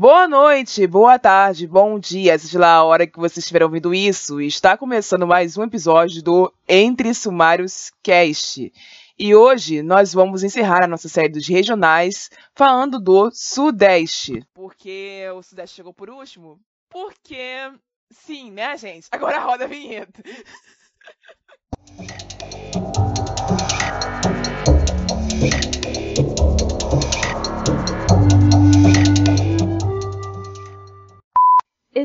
Boa noite, boa tarde, bom dia, seja lá a hora que você estiver ouvindo isso. Está começando mais um episódio do Entre Sumários Cast. E hoje nós vamos encerrar a nossa série dos regionais falando do Sudeste. Por que o Sudeste chegou por último? Porque, sim, né, gente? Agora roda a vinheta.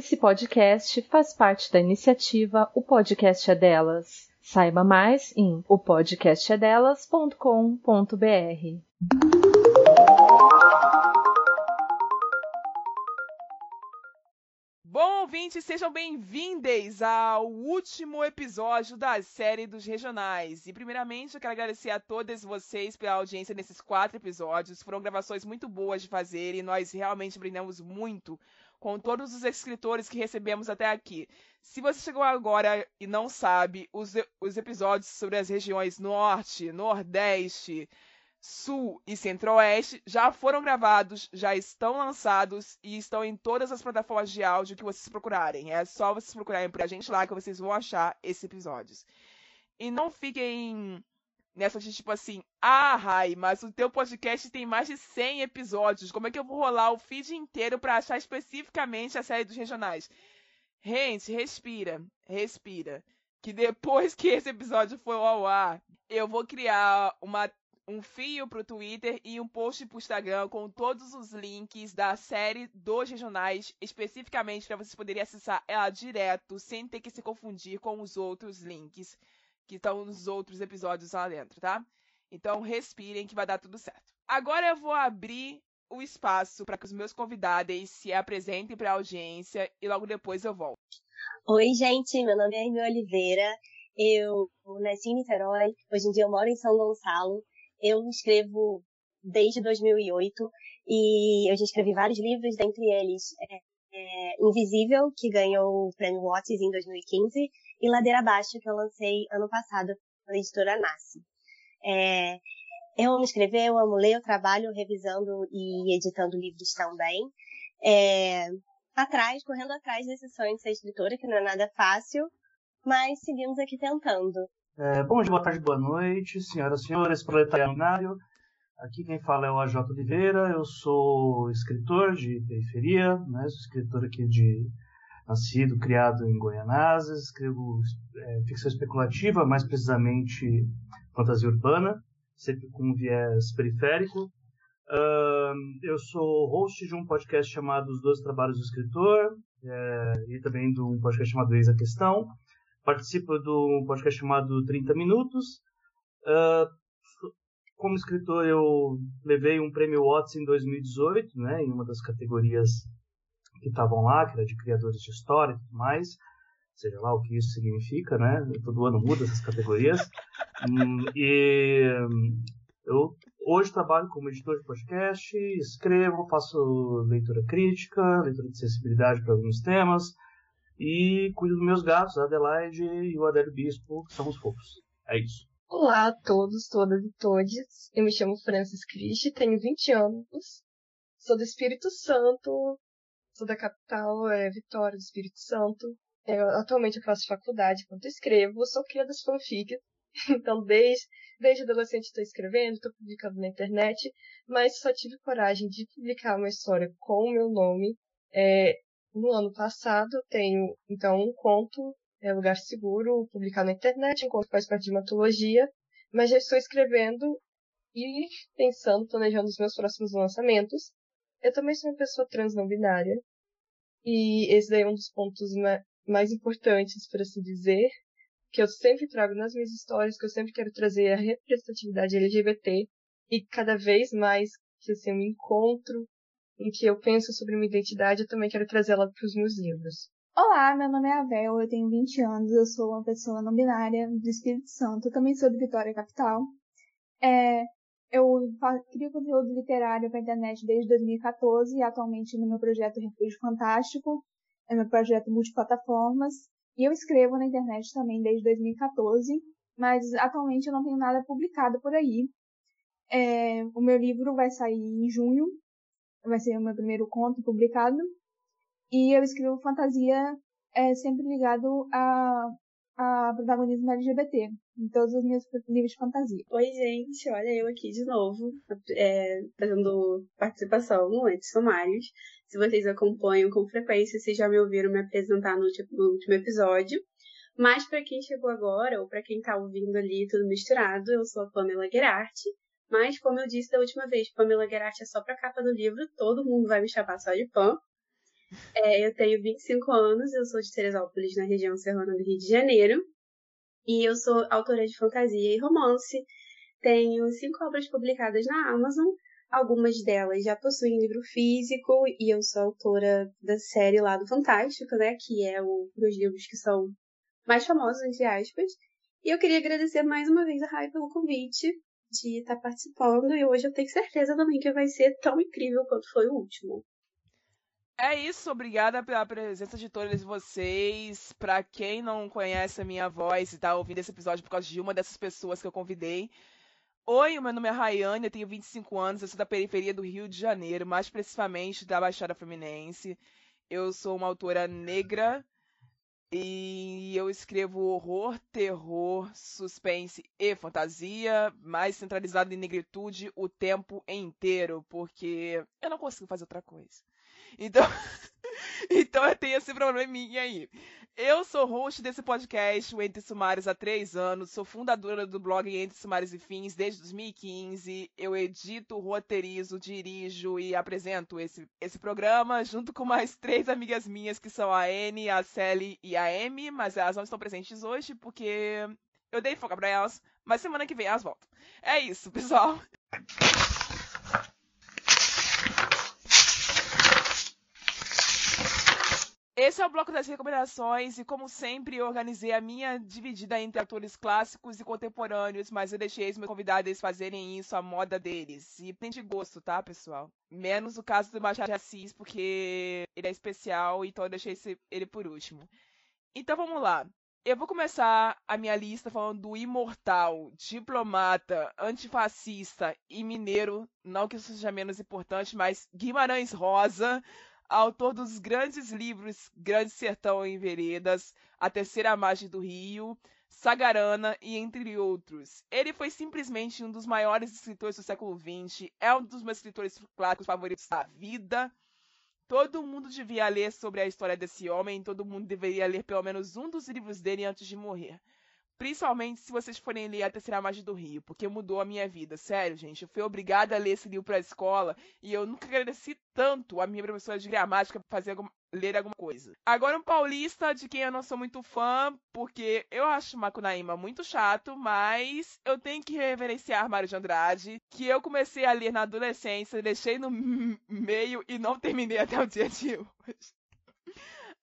Esse podcast faz parte da iniciativa O Podcast é Delas. Saiba mais em opodcastedelas.com.br. Bom, ouvintes, sejam bem-vindos ao último episódio da série dos regionais. E, primeiramente, eu quero agradecer a todas vocês pela audiência nesses quatro episódios. Foram gravações muito boas de fazer e nós realmente aprendemos muito com todos os escritores que recebemos até aqui. Se você chegou agora e não sabe, os, os episódios sobre as regiões Norte, Nordeste, Sul e Centro-Oeste já foram gravados, já estão lançados e estão em todas as plataformas de áudio que vocês procurarem. É só vocês procurarem por a gente lá que vocês vão achar esses episódios. E não fiquem nessa de tipo assim, ah, Rai, mas o teu podcast tem mais de 100 episódios, como é que eu vou rolar o feed inteiro para achar especificamente a série dos regionais? Gente, respira, respira. Que depois que esse episódio for ao ar, eu vou criar uma, um fio pro Twitter e um post pro Instagram com todos os links da série dos regionais, especificamente para vocês poderem acessar ela direto, sem ter que se confundir com os outros links que estão nos outros episódios lá dentro, tá? Então respirem que vai dar tudo certo. Agora eu vou abrir o espaço para que os meus convidados se apresentem para a audiência e logo depois eu volto. Oi, gente, meu nome é Amy Oliveira. Eu nasci em Niterói, hoje em dia eu moro em São Gonçalo. Eu escrevo desde 2008 e eu já escrevi vários livros, dentre eles é, é, Invisível, que ganhou o prêmio Watts em 2015, e Ladeira Abaixo, que eu lancei ano passado pela editora Nasce. É, eu amo escrever, eu amo ler, eu trabalho revisando e editando livros também. É, atrás, correndo atrás desse sonho de ser escritora, que não é nada fácil, mas seguimos aqui tentando. É, bom dia, boa tarde, boa noite, senhoras e senhores, proletariado. Aqui quem fala é o AJ Oliveira, eu sou escritor de periferia, né, sou escritor aqui de nascido, criado em Goianazes, escrevo é, ficção especulativa, mais precisamente fantasia urbana, sempre com um viés periférico. Uh, eu sou host de um podcast chamado Os Dois Trabalhos do Escritor é, e também de um podcast chamado Eis a Questão. Participo de um podcast chamado 30 Minutos. Uh, como escritor, eu levei um prêmio Watts em 2018, né, em uma das categorias que estavam lá, que era de criadores de história e tudo mais, seja lá o que isso significa, né? Todo ano muda essas categorias. Hum, e eu hoje trabalho como editor de podcast, escrevo, faço leitura crítica, leitura de sensibilidade para alguns temas e cuido dos meus gatos, a Adelaide e o Adélio Bispo, que são os fofos. É isso. Olá a todos, todas e todos. Eu me chamo Francis Christi, tenho 20 anos, sou do Espírito Santo, sou da capital, é Vitória do Espírito Santo. Eu, atualmente eu faço faculdade enquanto escrevo, sou cria das fanfics. Então, desde, desde adolescente estou escrevendo, estou publicando na internet, mas só tive coragem de publicar uma história com o meu nome. É, no ano passado, tenho, então, um conto, é Lugar Seguro, publicado na internet, um conto que faz parte de uma antologia, mas já estou escrevendo e pensando, planejando os meus próximos lançamentos. Eu também sou uma pessoa trans não binária. E esse daí é um dos pontos mais importantes, por assim dizer, que eu sempre trago nas minhas histórias, que eu sempre quero trazer a representatividade LGBT. E cada vez mais que assim, eu me encontro, em que eu penso sobre minha identidade, eu também quero trazê-la para os meus livros. Olá, meu nome é Avel, eu tenho 20 anos, eu sou uma pessoa não binária do Espírito Santo, também sou de Vitória Capital. É, eu crio conteúdo literário para a internet desde 2014 e atualmente no meu projeto Refúgio Fantástico, é meu projeto multiplataformas. E eu escrevo na internet também desde 2014, mas atualmente eu não tenho nada publicado por aí. É, o meu livro vai sair em junho, vai ser o meu primeiro conto publicado. E eu escrevo fantasia é, sempre ligado a, a protagonismo LGBT em todos os meus livros de fantasia. Oi, gente, olha eu aqui de novo, é, fazendo participação no Antes Sumários. Se vocês acompanham com frequência, vocês já me ouviram me apresentar no no último episódio. Mas para quem chegou agora, ou para quem tá ouvindo ali tudo misturado, eu sou a Pamela Gerarti. Mas, como eu disse da última vez, Pamela Gerarti é só pra capa do livro, todo mundo vai me chamar só de Pam. É, eu tenho 25 anos, eu sou de Teresópolis, na região serrana do Rio de Janeiro. E eu sou autora de fantasia e romance. Tenho cinco obras publicadas na Amazon. Algumas delas já possuem livro físico e eu sou autora da série lá do Fantástico, né? Que é o, os livros que são mais famosos, entre aspas. E eu queria agradecer mais uma vez a Rai pelo convite de estar participando. E hoje eu tenho certeza também que vai ser tão incrível quanto foi o último. É isso, obrigada pela presença de todos vocês. Para quem não conhece a minha voz e está ouvindo esse episódio por causa de uma dessas pessoas que eu convidei. Oi, meu nome é Rayane, eu tenho 25 anos, eu sou da periferia do Rio de Janeiro, mais precisamente da Baixada Fluminense. Eu sou uma autora negra e eu escrevo horror, terror, suspense e fantasia, mais centralizado em negritude o tempo inteiro, porque eu não consigo fazer outra coisa. Então, então eu tenho esse probleminha aí. Eu sou host desse podcast, o Entre Sumários, há três anos. Sou fundadora do blog Entre Sumários e Fins desde 2015. Eu edito, roteirizo, dirijo e apresento esse, esse programa junto com mais três amigas minhas, que são a Anne, a Sally e a Amy. Mas elas não estão presentes hoje porque eu dei foca pra elas. Mas semana que vem elas voltam. É isso, pessoal. Esse é o bloco das recomendações e, como sempre, eu organizei a minha dividida entre atores clássicos e contemporâneos, mas eu deixei os meus convidados fazerem isso à moda deles. E tem de gosto, tá, pessoal? Menos o caso do Machado de Assis, porque ele é especial, então eu deixei ele por último. Então vamos lá. Eu vou começar a minha lista falando do imortal, diplomata, antifascista e mineiro, não que isso seja menos importante, mas Guimarães Rosa, autor dos grandes livros Grande Sertão em Veredas, A Terceira Margem do Rio, Sagarana e entre outros. Ele foi simplesmente um dos maiores escritores do século XX, é um dos meus escritores clássicos favoritos da vida. Todo mundo devia ler sobre a história desse homem, todo mundo deveria ler pelo menos um dos livros dele antes de morrer. Principalmente se vocês forem ler A Terceira Margem do Rio, porque mudou a minha vida. Sério, gente. Eu fui obrigada a ler esse livro pra escola e eu nunca agradeci tanto a minha professora de gramática por fazer alguma, ler alguma coisa. Agora, um paulista de quem eu não sou muito fã, porque eu acho Macunaíma muito chato, mas eu tenho que reverenciar Mário de Andrade, que eu comecei a ler na adolescência, deixei no meio e não terminei até o dia de hoje.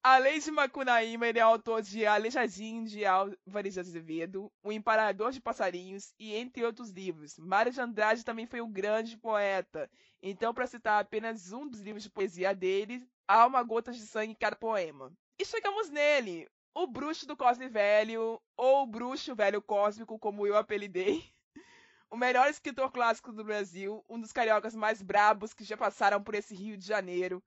Além de Macunaíma, ele é autor de Aleijadinho de Álvares de Azevedo, O Emparador de Passarinhos e entre outros livros. Mário de Andrade também foi um grande poeta. Então, para citar apenas um dos livros de poesia dele, há uma gota de sangue em cada poema. E chegamos nele, o bruxo do Cosme Velho, ou o bruxo velho cósmico, como eu apelidei. O melhor escritor clássico do Brasil, um dos cariocas mais brabos que já passaram por esse Rio de Janeiro,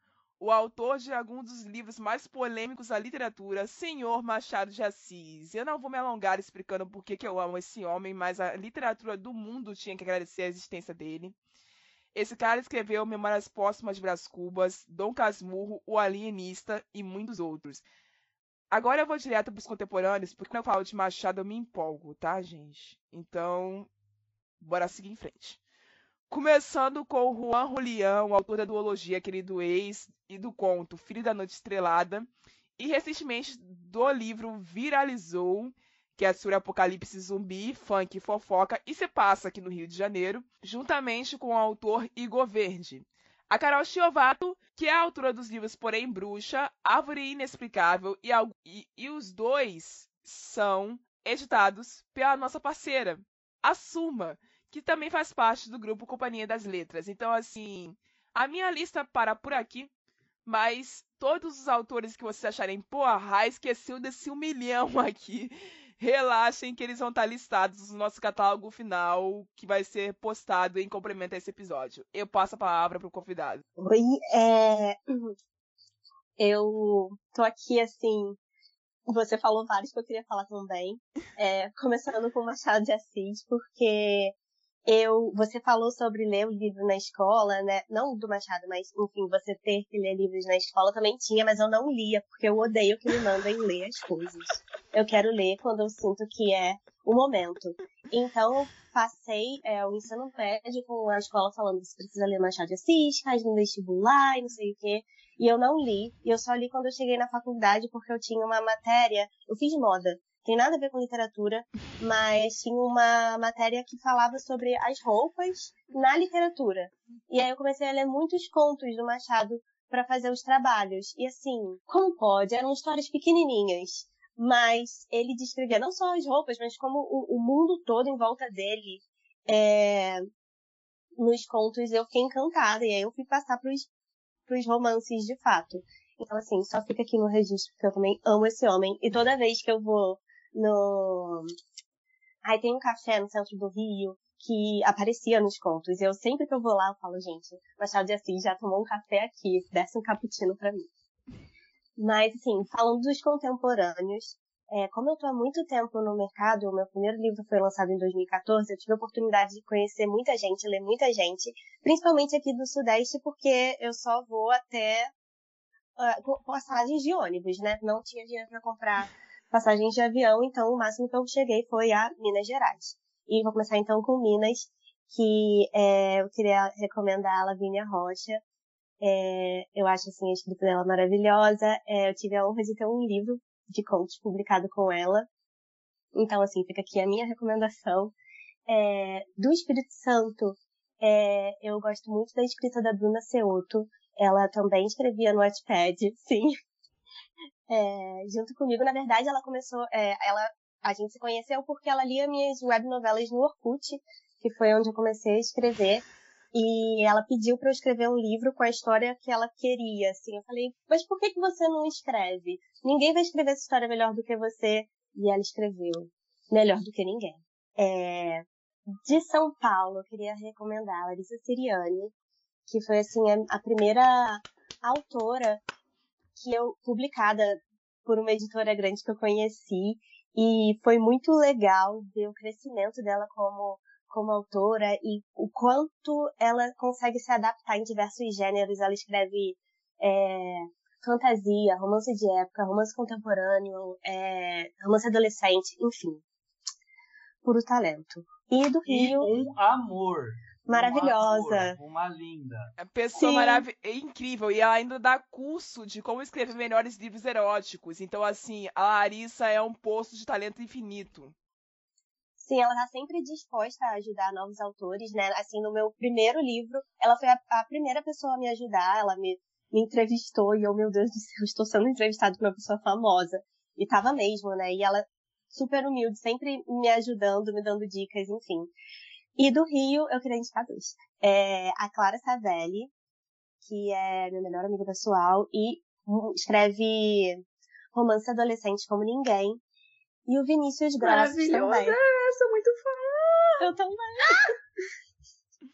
o autor de alguns dos livros mais polêmicos da literatura, Senhor Machado de Assis. Eu não vou me alongar explicando por que eu amo esse homem, mas a literatura do mundo tinha que agradecer a existência dele. Esse cara escreveu Memórias Póstumas de Brás Cubas, Dom Casmurro, O Alienista e muitos outros. Agora eu vou direto para os contemporâneos, porque quando eu falo de Machado eu me empolgo, tá, gente? Então, bora seguir em frente. Começando com o Juan Julián, o autor da duologia Querido Ex e do conto Filho da Noite Estrelada, e recentemente do livro Viralizou, que é sobre apocalipse zumbi, funk e fofoca, e se passa aqui no Rio de Janeiro, juntamente com o autor Igor Verde. A Carol Chiovato, que é a autora dos livros Porém Bruxa, Árvore Inexplicável, e, e, e os dois são editados pela nossa parceira, a Suma, que também faz parte do grupo Companhia das Letras. Então, assim, a minha lista para por aqui, mas todos os autores que vocês acharem, porra, esqueceu desse um milhão aqui. relaxem que eles vão estar listados no nosso catálogo final, que vai ser postado em complemento a esse episódio. Eu passo a palavra para o convidado. Oi, é... eu tô aqui assim. Você falou vários que eu queria falar também. É, começando com Machado de Assis, porque eu, você falou sobre ler o livro na escola, né? Não do Machado, mas enfim, você ter que ler livros na escola também tinha, mas eu não lia, porque eu odeio que me mandem ler as coisas. Eu quero ler quando eu sinto que é o momento. Então, passei é, o ensino médio com a escola falando você precisa ler Machado de Assis, faz no vestibular e não sei o quê. E eu não li, e eu só li quando eu cheguei na faculdade, porque eu tinha uma matéria, eu fiz moda, tem nada a ver com literatura, mas tinha uma matéria que falava sobre as roupas na literatura. E aí eu comecei a ler muitos contos do Machado para fazer os trabalhos. E assim, como pode? Eram histórias pequenininhas, mas ele descrevia não só as roupas, mas como o, o mundo todo em volta dele. É... Nos contos eu fiquei encantada, e aí eu fui passar pros, pros romances de fato. Então, assim, só fica aqui no registro, porque eu também amo esse homem. E toda vez que eu vou no. Aí tem um café no centro do Rio que aparecia nos contos. Eu sempre que eu vou lá, eu falo, gente, Machado de Assis já tomou um café aqui, desce um cappuccino para mim. Mas, assim, falando dos contemporâneos, é, como eu estou há muito tempo no mercado, o meu primeiro livro foi lançado em 2014, eu tive a oportunidade de conhecer muita gente, ler muita gente, principalmente aqui do Sudeste, porque eu só vou até uh, passagens de ônibus, né? Não tinha dinheiro para comprar passagens de avião, então o máximo que eu cheguei foi a Minas Gerais. E vou começar então com Minas, que é, eu queria recomendar a Lavínia Rocha. É, eu acho assim, a escrita dela maravilhosa. É, eu tive a honra de ter um livro de contos publicado com ela. Então, assim, fica aqui a minha recomendação. É, do Espírito Santo, é, eu gosto muito da escrita da Bruna Seoto. Ela também escrevia no Wattpad, sim é, junto comigo. Na verdade, ela começou, é, ela, a gente se conheceu porque ela lia minhas web novelas no Orkut, que foi onde eu comecei a escrever. E ela pediu para eu escrever um livro com a história que ela queria, assim. Eu falei, mas por que, que você não escreve? Ninguém vai escrever essa história melhor do que você. E ela escreveu melhor do que ninguém. É, de São Paulo, eu queria recomendar a Larissa Siriani, que foi, assim, a primeira autora que eu publicada por uma editora grande que eu conheci e foi muito legal ver o crescimento dela como como autora e o quanto ela consegue se adaptar em diversos gêneros. Ela escreve é, fantasia, romance de época, romance contemporâneo, é, romance adolescente, enfim. Puro talento. E do Rio. E um amor maravilhosa. Uma, uma linda. É pessoa maravilhosa. É incrível. E ela ainda dá curso de como escrever melhores livros eróticos. Então, assim, a Larissa é um poço de talento infinito. Sim, ela tá sempre disposta a ajudar novos autores, né? Assim, no meu primeiro livro, ela foi a, a primeira pessoa a me ajudar, ela me, me entrevistou e eu, meu Deus do céu, estou sendo entrevistada por uma pessoa famosa. E tava mesmo, né? E ela super humilde, sempre me ajudando, me dando dicas, enfim. E do Rio, eu queria indicar dois. É a Clara Savelli, que é minha melhor amiga pessoal, e escreve romance adolescente como ninguém. E o Vinícius Grossi também. sou muito fã! Eu também!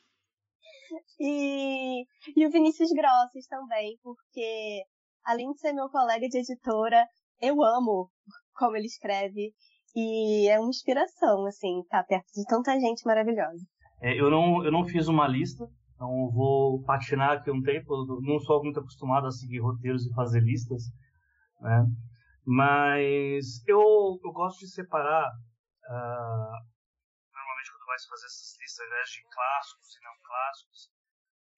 e, e o Vinícius Grosses também, porque além de ser meu colega de editora, eu amo como ele escreve e é uma inspiração, assim, estar tá perto de tanta gente maravilhosa. É, eu, não, eu não fiz uma lista, então vou patinar aqui um tempo. Não sou muito acostumado a seguir roteiros e fazer listas, né? Mas eu, eu gosto de separar. Uh, normalmente, quando vai fazer essas listas né, de clássicos e não clássicos,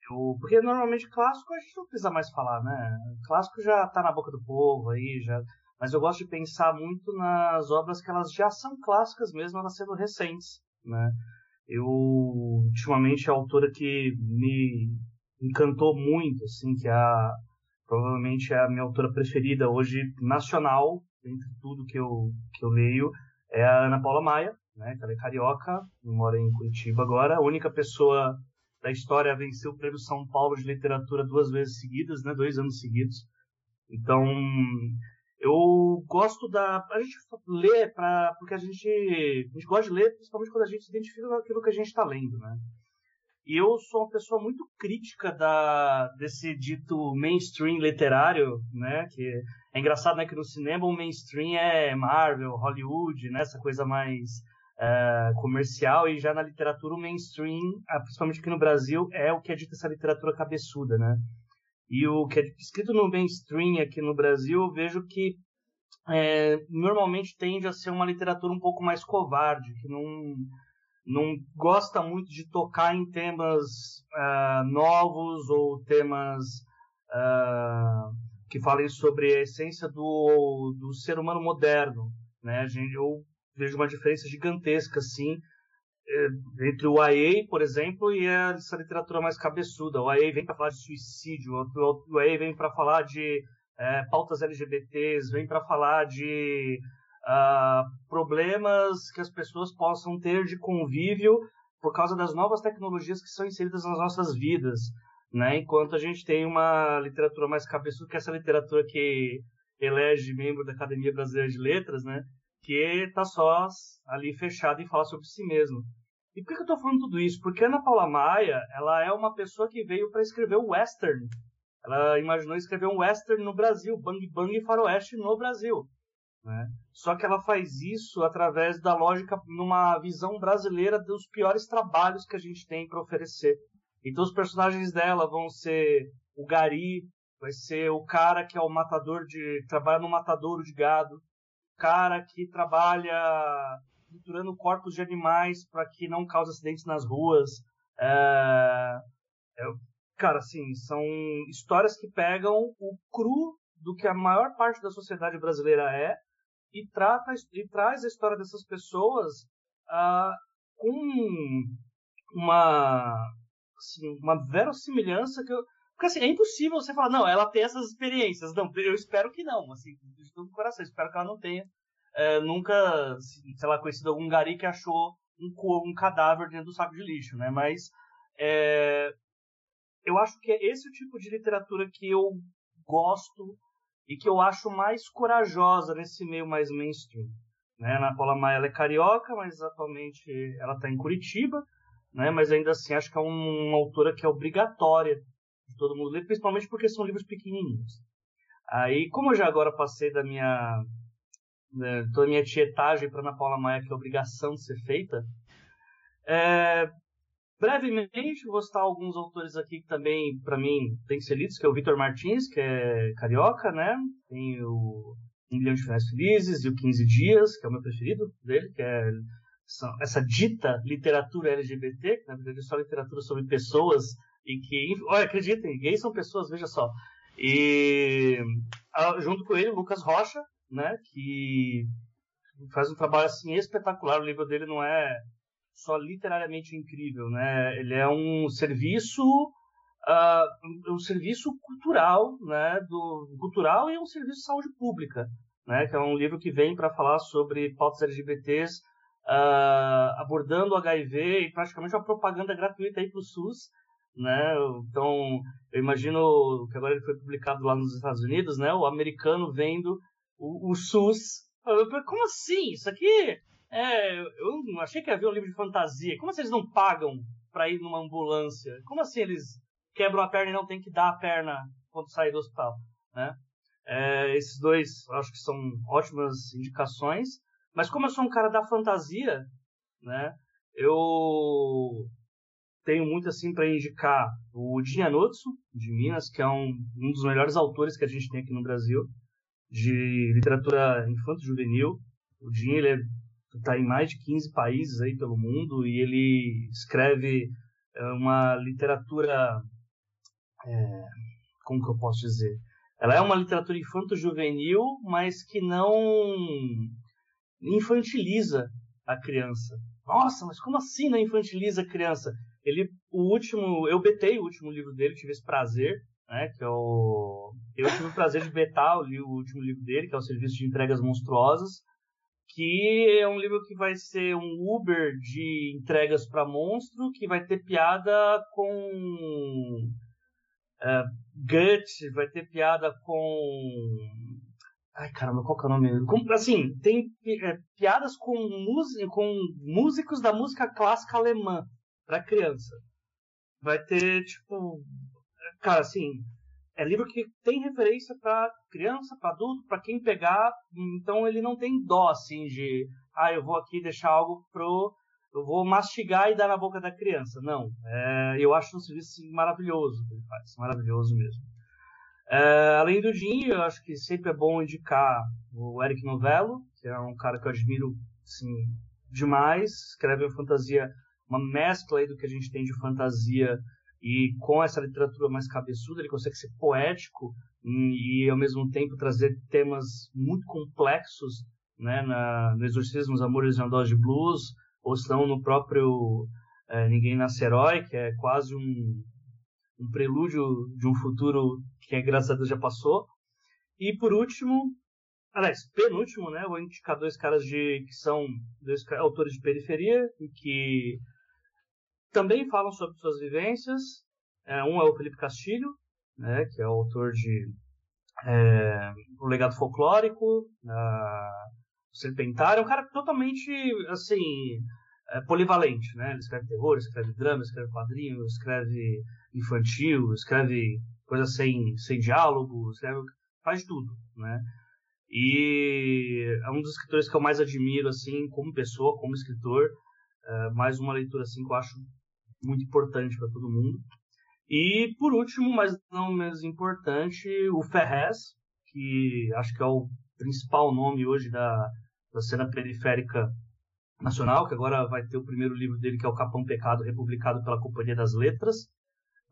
eu, porque normalmente clássico a gente não precisa mais falar, né? Clássico já está na boca do povo aí, já mas eu gosto de pensar muito nas obras que elas já são clássicas mesmo, elas sendo recentes, né? Eu, ultimamente, a autora que me encantou muito, assim, que é a, provavelmente é a minha autora preferida hoje, nacional, entre tudo que eu, que eu leio, é a Ana Paula Maia, né? Ela é carioca, mora em Curitiba agora, a única pessoa da história a vencer o Prêmio São Paulo de Literatura duas vezes seguidas, né? Dois anos seguidos. Então, Eu gosto da. A gente lê pra, porque a gente, a gente gosta de ler, principalmente quando a gente se identifica com aquilo que a gente está lendo, né? E eu sou uma pessoa muito crítica da, desse dito mainstream literário, né? Que é engraçado, né? Que no cinema o mainstream é Marvel, Hollywood, né? Essa coisa mais é, comercial. E já na literatura o mainstream, ah, principalmente aqui no Brasil, é o que é dito essa literatura cabeçuda, né? E o que é escrito no mainstream aqui no Brasil, eu vejo que é, normalmente tende a ser uma literatura um pouco mais covarde, que não não gosta muito de tocar em temas uh, novos ou temas uh, que falem sobre a essência do, do ser humano moderno. Né? Eu vejo uma diferença gigantesca, eh, entre o AA, por exemplo, e essa literatura mais cabeçuda. O AA vem para falar de suicídio, o AA vem para falar de é, pautas LGBTs, vem para falar de uh, problemas que as pessoas possam ter de convívio por causa das novas tecnologias que são inseridas nas nossas vidas, né? Enquanto a gente tem uma literatura mais cabeçuda, que é essa literatura que elege membro da Academia Brasileira de Letras, né? Que está só ali fechada e fala sobre si mesmo. E por que eu estou falando tudo isso? Porque Ana Paula Maia, ela é uma pessoa que veio para escrever o western. Ela imaginou escrever um western no Brasil, Bang Bang Faroeste no Brasil. Né? Só que ela faz isso através da lógica, numa visão brasileira dos piores trabalhos que a gente tem para oferecer. Então os personagens dela vão ser o Gari, vai ser o cara que é o matador de. trabalha no matadouro de gado, o cara que trabalha triturando corpos de animais para que não cause acidentes nas ruas. É, é, cara, assim, são histórias que pegam o cru do que a maior parte da sociedade brasileira é e, trata, e traz a história dessas pessoas uh, com uma, assim, uma verossimilhança que eu, porque assim, é impossível você falar, não, ela tem essas experiências. Não, eu espero que não, assim, de todo o coração, espero que ela não tenha é, nunca, sei lá, conhecido algum gari que achou um, um cadáver dentro do saco de lixo, né? Mas é, eu acho que é esse o tipo de literatura que eu gosto e que eu acho mais corajosa nesse meio mais mainstream. Né? Ana Paula Maia é carioca, mas atualmente ela está em Curitiba, né? mas ainda assim acho que é uma autora que é obrigatória de todo mundo ler, principalmente porque são livros pequenininhos. Aí, como eu já agora passei da minha né, toda a minha tietagem para Ana Paula Maia, que é obrigação de ser feita, é, Brevemente, vou citar alguns autores aqui que também, para mim, tem que ser lidos, que é o Vitor Martins, que é carioca, né? Tem o Um Milhão de Finais Felizes e o 15 Dias, que é o meu preferido dele, que é essa dita literatura LGBT, que na verdade é só literatura sobre pessoas e que, olha, acreditem, gays são pessoas, veja só. E junto com ele, Lucas Rocha, né, que faz um trabalho assim espetacular. O livro dele não é só literariamente incrível, né? Ele é um serviço uh, um serviço cultural, né? Do cultural e um serviço de saúde pública, né? Que é um livro que vem para falar sobre pautas LGBTs uh, ah, abordando o HIV e praticamente uma propaganda gratuita aí para o SUS, né? Então eu imagino que agora ele foi publicado lá nos Estados Unidos, né? O americano vendo o, o SUS como assim? Isso aqui é, eu achei que havia um livro de fantasia. Como assim eles não pagam para ir numa ambulância? Como assim eles quebram a perna e não tem que dar a perna quando sair do hospital? Né? É, esses dois acho que são ótimas indicações. Mas como eu sou um cara da fantasia, né, eu tenho muito assim para indicar o Notsu, de Minas, que é um, um dos melhores autores que a gente tem aqui no Brasil, de literatura infanto-juvenil. O Dinha ele é está em mais de 15 países aí pelo mundo e ele escreve é, uma literatura é, como que eu posso dizer? Ela é uma literatura infanto-juvenil mas que não infantiliza a criança. Nossa mas como assim não infantiliza a criança? Ele o último eu betei o último livro dele tive esse prazer né que é o eu tive o prazer de betar li o último livro dele que é o serviço de entregas monstruosas que é um livro que vai ser um Uber de entregas para monstro, que vai ter piada com uh, vai ter piada com Ai, caramba, qual que é o nome? Como, assim, tem é, piadas com, com músicos da música clássica alemã para criança. Vai ter, tipo. Cara, assim. É livro que tem referência para criança, para adulto, para quem pegar. Então ele não tem dó, assim, de. Ah, eu vou aqui deixar algo pro. Eu vou mastigar e dar na boca da criança. Não. É, eu acho um serviço assim, maravilhoso que ele faz. Maravilhoso mesmo. É, além do Jim, eu acho que sempre é bom indicar o Eric Novello, que é um cara que eu admiro assim, demais. Escreve uma fantasia, uma mescla aí do que a gente tem de fantasia e com essa literatura mais cabeçuda, ele consegue ser poético e, ao mesmo tempo trazer temas muito complexos né, na, no Exorcismo, os Amores de Andós de Blues, ou estão no próprio é, Ninguém Nasce Herói, que é quase um, um prelúdio de um futuro que graças a Deus já passou. E por último, aliás, penúltimo, né, vou indicar dois caras de que são dois autores de periferia e que também falam sobre suas vivências. É, um é o Felipe Castilho, né, que é o autor de é, O Legado Folclórico, a, o Serpentário, é um cara totalmente assim é, polivalente, né? Ele escreve terror, escreve drama, escreve quadrinho, escreve infantil, escreve coisa sem, sem diálogo, escreve, faz tudo, né? E é um dos escritores que eu mais admiro, assim, como pessoa, como escritor. É, mais uma leitura, assim, que eu acho muito importante para todo mundo. E, por último, mas não menos importante, o Ferrez, que acho que é o principal nome hoje da, da cena periférica nacional, que agora vai ter o primeiro livro dele, que é o Capão Pecado, republicado pela Companhia das Letras.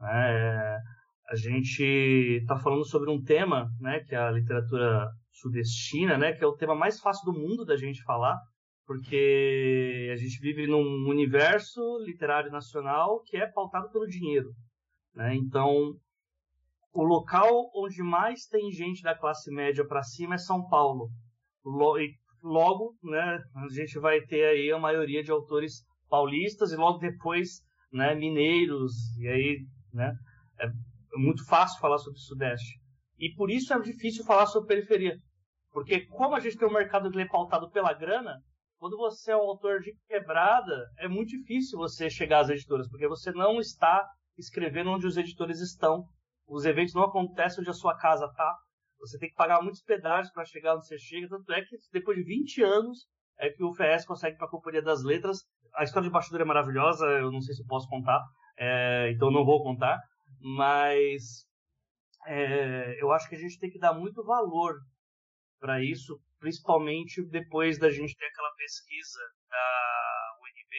É, a gente está falando sobre um tema, né, que é a literatura sudestina, né, que é o tema mais fácil do mundo da gente falar, porque a gente vive num universo literário nacional que é pautado pelo dinheiro. Né? Então, o local onde mais tem gente da classe média para cima é São Paulo. Logo, né, a gente vai ter aí a maioria de autores paulistas e logo depois né, mineiros, e aí né, é muito fácil falar sobre o Sudeste. E por isso é difícil falar sobre periferia. Porque como a gente tem um mercado que é pautado pela grana, quando você é um autor de quebrada, é muito difícil você chegar às editoras, porque você não está escrevendo onde os editores estão. Os eventos não acontecem onde a sua casa está. Você tem que pagar muitos pedágios para chegar onde você chega. Tanto é que depois de 20 anos é que o FS consegue para a Companhia das Letras. A história de bastidor é maravilhosa, eu não sei se eu posso contar, é, então não vou contar. Mas é, eu acho que a gente tem que dar muito valor para isso, principalmente depois da gente ter aquela pesquisa da UNB,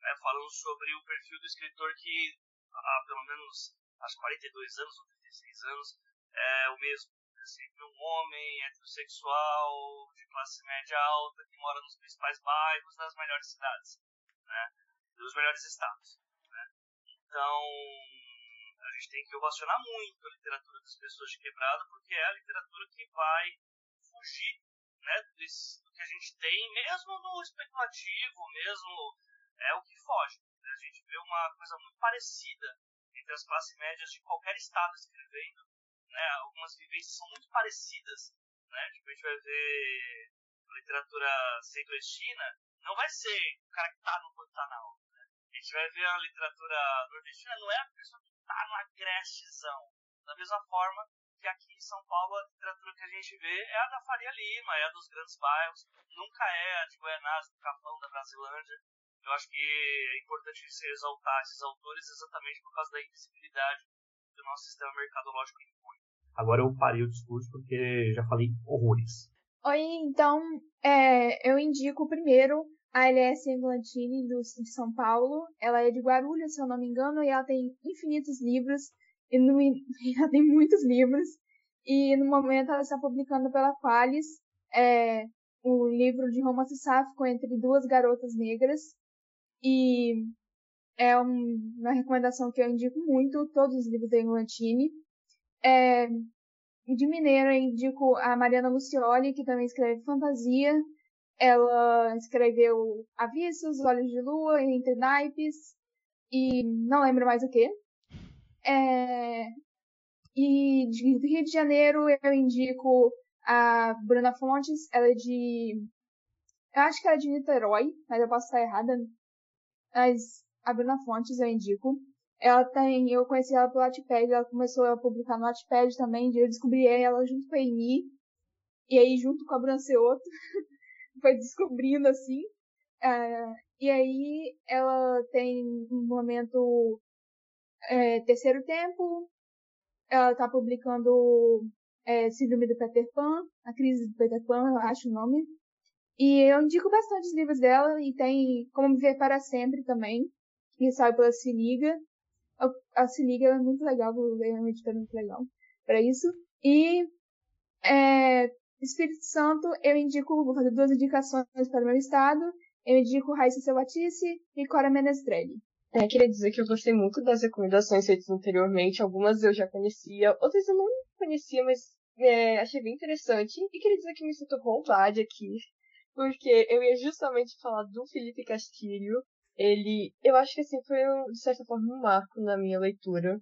né, falando sobre o perfil do escritor que há pelo menos há 42 anos ou 36 anos é o mesmo sempre um homem heterossexual, de classe média alta, que mora nos principais bairros das melhores cidades, né? Dos melhores estados, né? Então, a gente tem que ovacionar muito a literatura das pessoas de quebrada, porque é a literatura que vai fugir, né, do que a gente tem, mesmo no especulativo, mesmo é o que foge. Né? A gente vê uma coisa muito parecida entre as classes médias de qualquer estado escrevendo né, algumas vivências são muito parecidas, né? Tipo, a gente vai ver literatura centro-estina, não vai ser o cara que tá no Pantanal, né? A gente vai ver a literatura nordestina, não é a pessoa que tá no agrestezão. Da mesma forma que aqui em São Paulo a literatura que a gente vê é a da Faria Lima, é a dos grandes bairros, nunca é a de Goianás, do Capão, da Brasilândia. Eu acho que é importante se exaltar esses autores exatamente por causa da invisibilidade que o nosso sistema mercadológico impõe. Agora eu parei o discurso porque já falei horrores. Oi, então é, eu indico primeiro a LS Eglantine de São Paulo. Ela é de Guarulhos, se eu não me engano, e ela tem infinitos livros. E no, ela tem muitos livros. E no momento ela está publicando pela Qualis é, o livro de romance sáfico entre duas garotas negras. E é um, uma recomendação que eu indico muito, todos os livros da Eglantine. É, de Mineiro, eu indico a Mariana Lucioli, que também escreve fantasia. Ela escreveu Avisos, Olhos de Lua, Entre Naipes e não lembro mais o que. É, e de Rio de Janeiro eu indico A Bruna Fontes, ela é de. Eu acho que ela é de Niterói, mas eu posso estar errada. Mas a Bruna Fontes eu indico. Ela tem. Eu conheci ela pelo Wattpad, ela começou a publicar no Wattpad também. Eu descobri ela junto com a Eni. E aí, junto com a Bruna foi descobrindo assim. Uh, e aí, ela tem um momento. É, terceiro tempo. Ela tá publicando é, Síndrome do Peter Pan, A Crise do Peter Pan, eu acho o nome. E eu indico bastante os livros dela, e tem Como Viver para Sempre também, que sai pela Se Liga. A, Se Liga é muito legal, é uma editora muito legal para isso. E é, Espírito Santo, eu indico, vou fazer duas indicações para o meu estado. Eu indico Raíssa Selvatice e Cora Menestrelli. É, queria dizer que eu gostei muito das recomendações feitas anteriormente. Algumas eu já conhecia, outras eu não conhecia, mas é, achei bem interessante. E queria dizer que me sinto roubada aqui, porque eu ia justamente falar do Felipe Castilho. Ele, eu acho que assim, foi de certa forma um marco na minha leitura.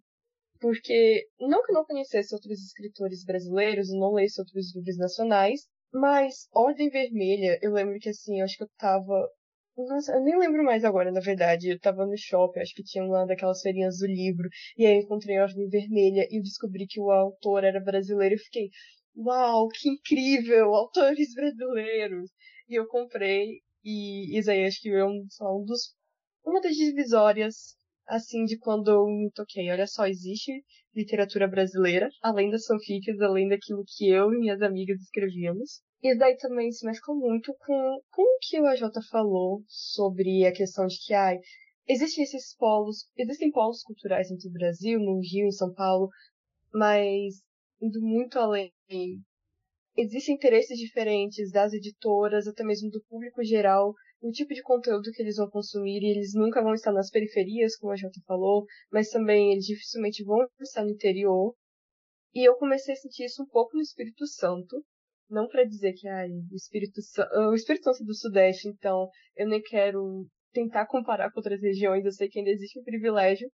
Porque, não que eu não conhecesse outros escritores brasileiros, não lesse outros livros nacionais, mas Ordem Vermelha, eu lembro que assim, eu acho que eu tava nossa, eu nem lembro mais agora, na verdade. Eu tava no shopping, acho que tinha uma daquelas feirinhas do livro, e aí eu encontrei Ordem Vermelha e descobri que o autor era brasileiro e fiquei, uau, que incrível, autores brasileiros! E eu comprei, e isso aí acho que é um, um dos, uma das divisórias, assim, de quando eu me toquei. Olha só, existe literatura brasileira, além das fanfics, além daquilo que eu e minhas amigas escrevíamos. E daí também se mescla muito com, com o que o AJ falou sobre a questão de que, ai, existem esses polos, existem polos culturais entre o Brasil, no Rio, em São Paulo, mas indo muito além. Existem interesses diferentes das editoras, até mesmo do público geral, no tipo de conteúdo que eles vão consumir, e eles nunca vão estar nas periferias, como a Jota falou, mas também eles dificilmente vão estar no interior. E eu comecei a sentir isso um pouco no Espírito Santo, não para dizer que ai, o Espírito Santo, o Espírito Santo do Sudeste, então eu nem quero tentar comparar com outras regiões, eu sei que ainda existe um privilégio.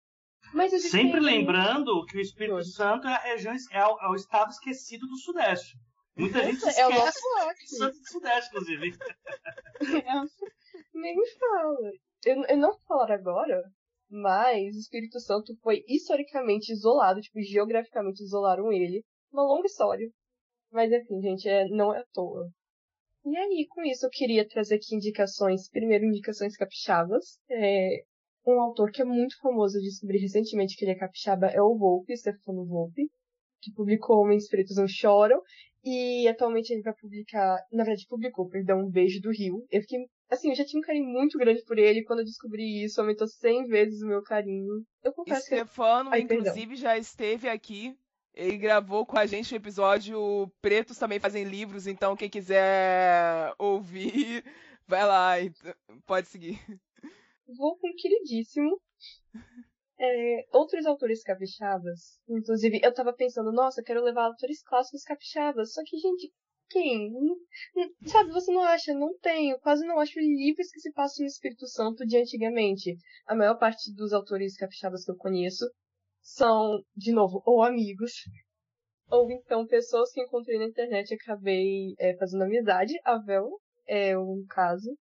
Mas Sempre lembrando que o Espírito Santo é a região é o, é o estado esquecido do Sudeste. Muita gente esquece é o nosso Santo do Sudeste, inclusive. Nem me fala. Eu, eu não vou falar agora, mas o Espírito Santo foi historicamente isolado, tipo, geograficamente isolaram ele. Uma longa história. Mas enfim, gente, é, não é à toa. E aí, com isso, eu queria trazer aqui indicações. Primeiro, indicações capixabas. É, um autor que é muito famoso, eu descobri recentemente que ele é capixaba, é o Volpe, Stefano Volpe, que publicou Homens Pretos Não Choram. E atualmente ele vai publicar, na verdade, publicou, perdão, Um Beijo do Rio. Eu fiquei, assim, eu já tinha um carinho muito grande por ele. Quando eu descobri isso, aumentou 100 vezes o meu carinho. Eu confesso Stefano, que... Ai, inclusive, perdão. já esteve aqui ele gravou com a gente o episódio Pretos também fazem livros, então quem quiser ouvir, vai lá, pode seguir. Vou com queridíssimo. É, outros autores capixabas, inclusive eu tava pensando, nossa, quero levar autores clássicos capixabas, só que, gente, quem? Sabe, você não acha? Não. Eu quase não acho livros que se passam no Espírito Santo de antigamente. A maior parte dos autores capixabas que eu conheço são, de novo, ou amigos, ou então pessoas que encontrei na internet e acabei é, fazendo amizade. A Vel é um caso.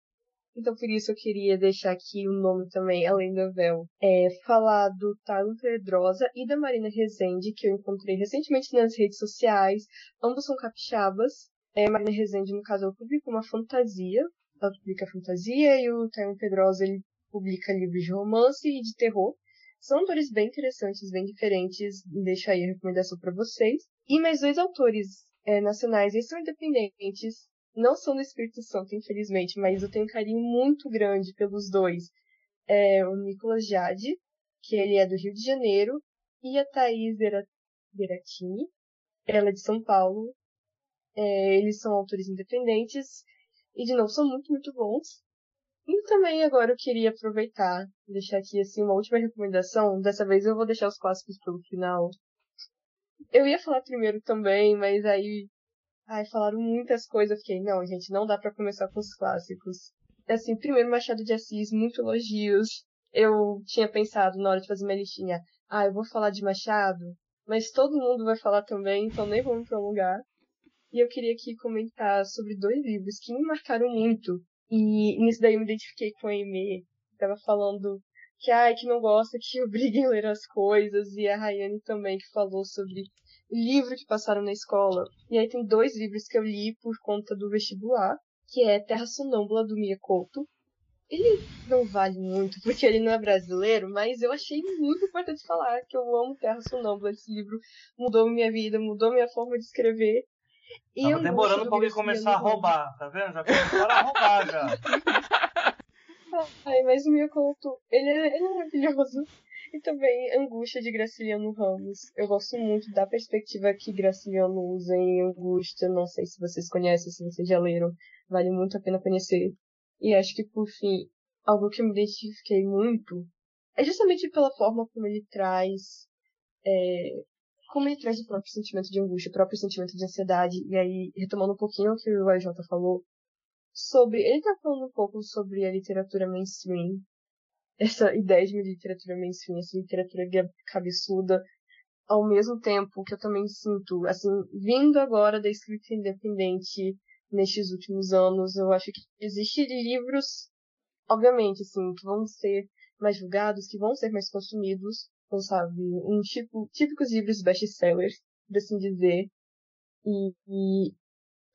Então por isso eu queria deixar aqui o nome também, além da Vel, é falar do Tarlo Pedrosa e da Marina Rezende, que eu encontrei recentemente nas redes sociais. Ambos são capixabas. É, Marina Rezende, no caso, ela publica uma fantasia. Ela publica fantasia e o Tarlo Pedrosa, ele publica livros de romance e de terror. São autores bem interessantes, bem diferentes. Deixo aí a recomendação para vocês. E mais dois autores é, nacionais, eles são independentes. Não são do Espírito Santo, infelizmente, mas eu tenho um carinho muito grande pelos dois. É o Nicolas Jade, que ele é do Rio de Janeiro, e a Thaís Beratini, ela é de São Paulo. É, eles são autores independentes e, de novo, são muito, muito bons. E também agora eu queria aproveitar, deixar aqui assim uma última recomendação. Dessa vez eu vou deixar os clássicos pelo final. Eu ia falar primeiro também, mas aí ai, falaram muitas coisas, eu fiquei, não, gente, não dá para começar com os clássicos. Assim, primeiro Machado de Assis, muito elogios. Eu tinha pensado na hora de fazer minha listinha, ah, eu vou falar de Machado, mas todo mundo vai falar também, então nem vou me prolongar. E eu queria aqui comentar sobre dois livros que me marcaram muito. E nisso daí eu me identifiquei com a Amy, que tava falando que, ai, que não gosta que obriguem a ler as coisas, e a Rayane também, que falou sobre livro que passaram na escola. E aí tem dois livros que eu li por conta do vestibular, que é Terra Sonâmbula, do Mia Couto. Ele não vale muito, porque ele não é brasileiro, mas eu achei muito importante falar que eu amo Terra Sonâmbula. Esse livro mudou minha vida, mudou minha forma de escrever. Tava demorando pra alguém começar a roubar, tá vendo? Já começaram a roubar, já. Ai, mas o Mia Couto, ele é, ele é maravilhoso. E também Angústia de Graciliano Ramos. Eu gosto muito da perspectiva que Graciliano usa em Angústia. Não sei se vocês conhecem, se vocês já leram. Vale muito a pena conhecer. E acho que, por fim, algo que eu me identifiquei muito é justamente pela forma como ele traz. É, como ele traz o próprio sentimento de angústia, o próprio sentimento de ansiedade. E aí, retomando um pouquinho o que o AJ falou, sobre. Ele tá falando um pouco sobre a literatura mainstream essa ideia de literatura mainstream, essa literatura cabeçuda, ao mesmo tempo que eu também sinto, assim, vindo agora da escrita independente nestes últimos anos, eu acho que existem livros, obviamente, assim, que vão ser mais julgados, que vão ser mais consumidos, sabe, um tipo, típicos livros best-sellers, por assim dizer, e, e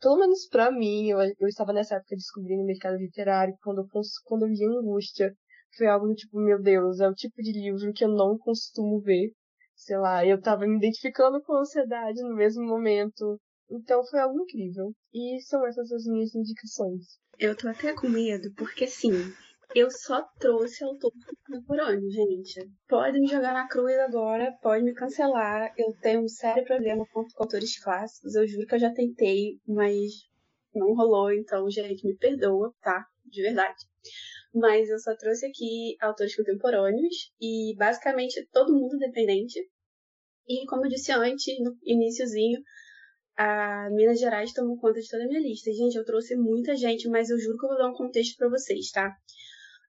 pelo menos para mim, eu, eu estava nessa época descobrindo o mercado literário, quando eu, quando eu li Angústia, foi algo do tipo, meu Deus, é o tipo de livro que eu não costumo ver. Sei lá, eu tava me identificando com a ansiedade no mesmo momento. Então foi algo incrível. E são essas as minhas indicações. Eu tô até com medo, porque assim, eu só trouxe autor contemporâneo, gente. Pode me jogar na cruz agora, pode me cancelar. Eu tenho um sério problema com autores clássicos. Eu juro que eu já tentei, mas não rolou. Então, gente, me perdoa, tá? De verdade mas eu só trouxe aqui autores contemporâneos e basicamente todo mundo dependente. E como eu disse antes, no iníciozinho, a Minas Gerais tomou conta de toda a minha lista. Gente, eu trouxe muita gente, mas eu juro que eu vou dar um contexto para vocês, tá?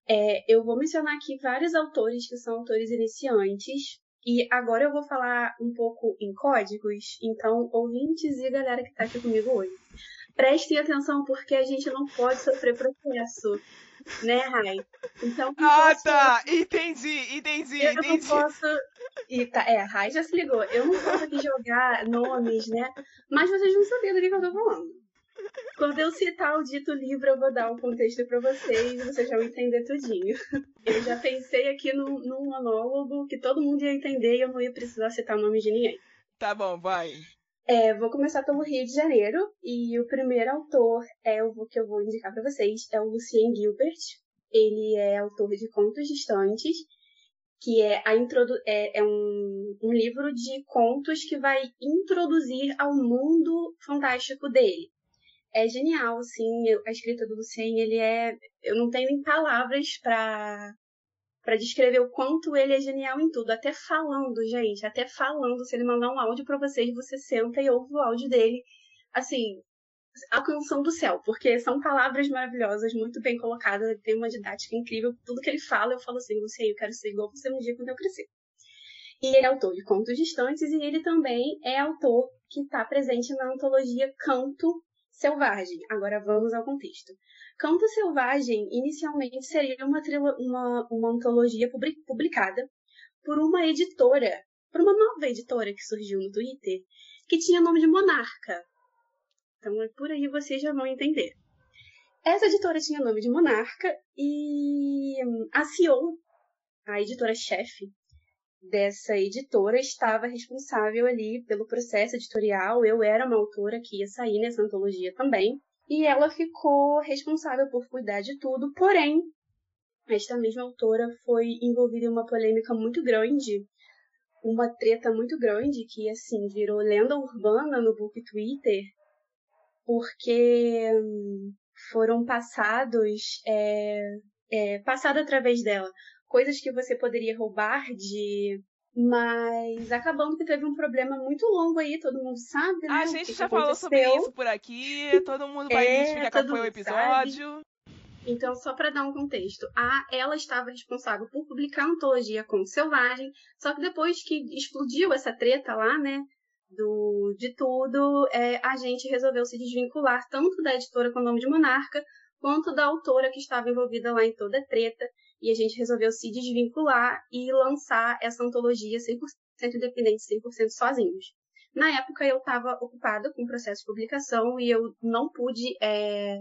É, eu vou mencionar aqui vários autores que são autores iniciantes. E agora eu vou falar um pouco em códigos. Então, ouvintes e galera que tá aqui comigo hoje. Prestem atenção porque a gente não pode sofrer processo né, Rai? Então, ah, posso... tá. Entendi, entendi, eu entendi. não posso. E tá, é, a Rai já se ligou. Eu não posso aqui jogar nomes, né? Mas vocês vão saber do que eu tô falando. Quando eu citar o dito livro, eu vou dar o um contexto para vocês e vocês vão entender tudinho. Eu já pensei aqui num, num monólogo que todo mundo ia entender e eu não ia precisar citar o nome de ninguém. Tá bom, vai. É, vou começar pelo Rio de Janeiro e o primeiro autor é o que eu vou indicar para vocês é o Lucien Gilbert. Ele é autor de Contos Distantes, que é, a introdu é, é um, um livro de contos que vai introduzir ao mundo fantástico dele. É genial, assim, a escrita do Lucien, ele é, eu não tenho nem palavras para para descrever o quanto ele é genial em tudo, até falando, gente, até falando, se ele mandar um áudio para vocês, você senta e ouve o áudio dele, assim, alcançando o céu, porque são palavras maravilhosas, muito bem colocadas, ele tem uma didática incrível, tudo que ele fala, eu falo assim, você, eu quero ser igual você um dia quando eu crescer. E ele é autor de Contos Distantes e ele também é autor que está presente na antologia Canto Selvagem. Agora vamos ao contexto. Canto Selvagem inicialmente seria uma, uma, uma antologia publicada por uma editora, por uma nova editora que surgiu no Twitter, que tinha nome de Monarca. Então é por aí vocês já vão entender. Essa editora tinha nome de Monarca e hum, a CEO, a editora-chefe dessa editora, estava responsável ali pelo processo editorial. Eu era uma autora que ia sair nessa antologia também. E ela ficou responsável por cuidar de tudo, porém, esta mesma autora foi envolvida em uma polêmica muito grande, uma treta muito grande que, assim, virou lenda urbana no book Twitter, porque hum, foram passados, é, é, passado através dela, coisas que você poderia roubar de mas acabando que teve um problema muito longo aí, todo mundo sabe, né? A gente já falou sobre isso por aqui, todo mundo vai é, identificar qual foi o episódio. Sabe. Então, só para dar um contexto, a ela estava responsável por publicar a antologia com Selvagem, só que depois que explodiu essa treta lá, né, do, de tudo, é, a gente resolveu se desvincular tanto da editora com o nome de Monarca, quanto da autora que estava envolvida lá em toda a treta, e a gente resolveu se desvincular e lançar essa antologia 100% independente, 100% sozinhos. Na época eu estava ocupada com o processo de publicação e eu não pude é,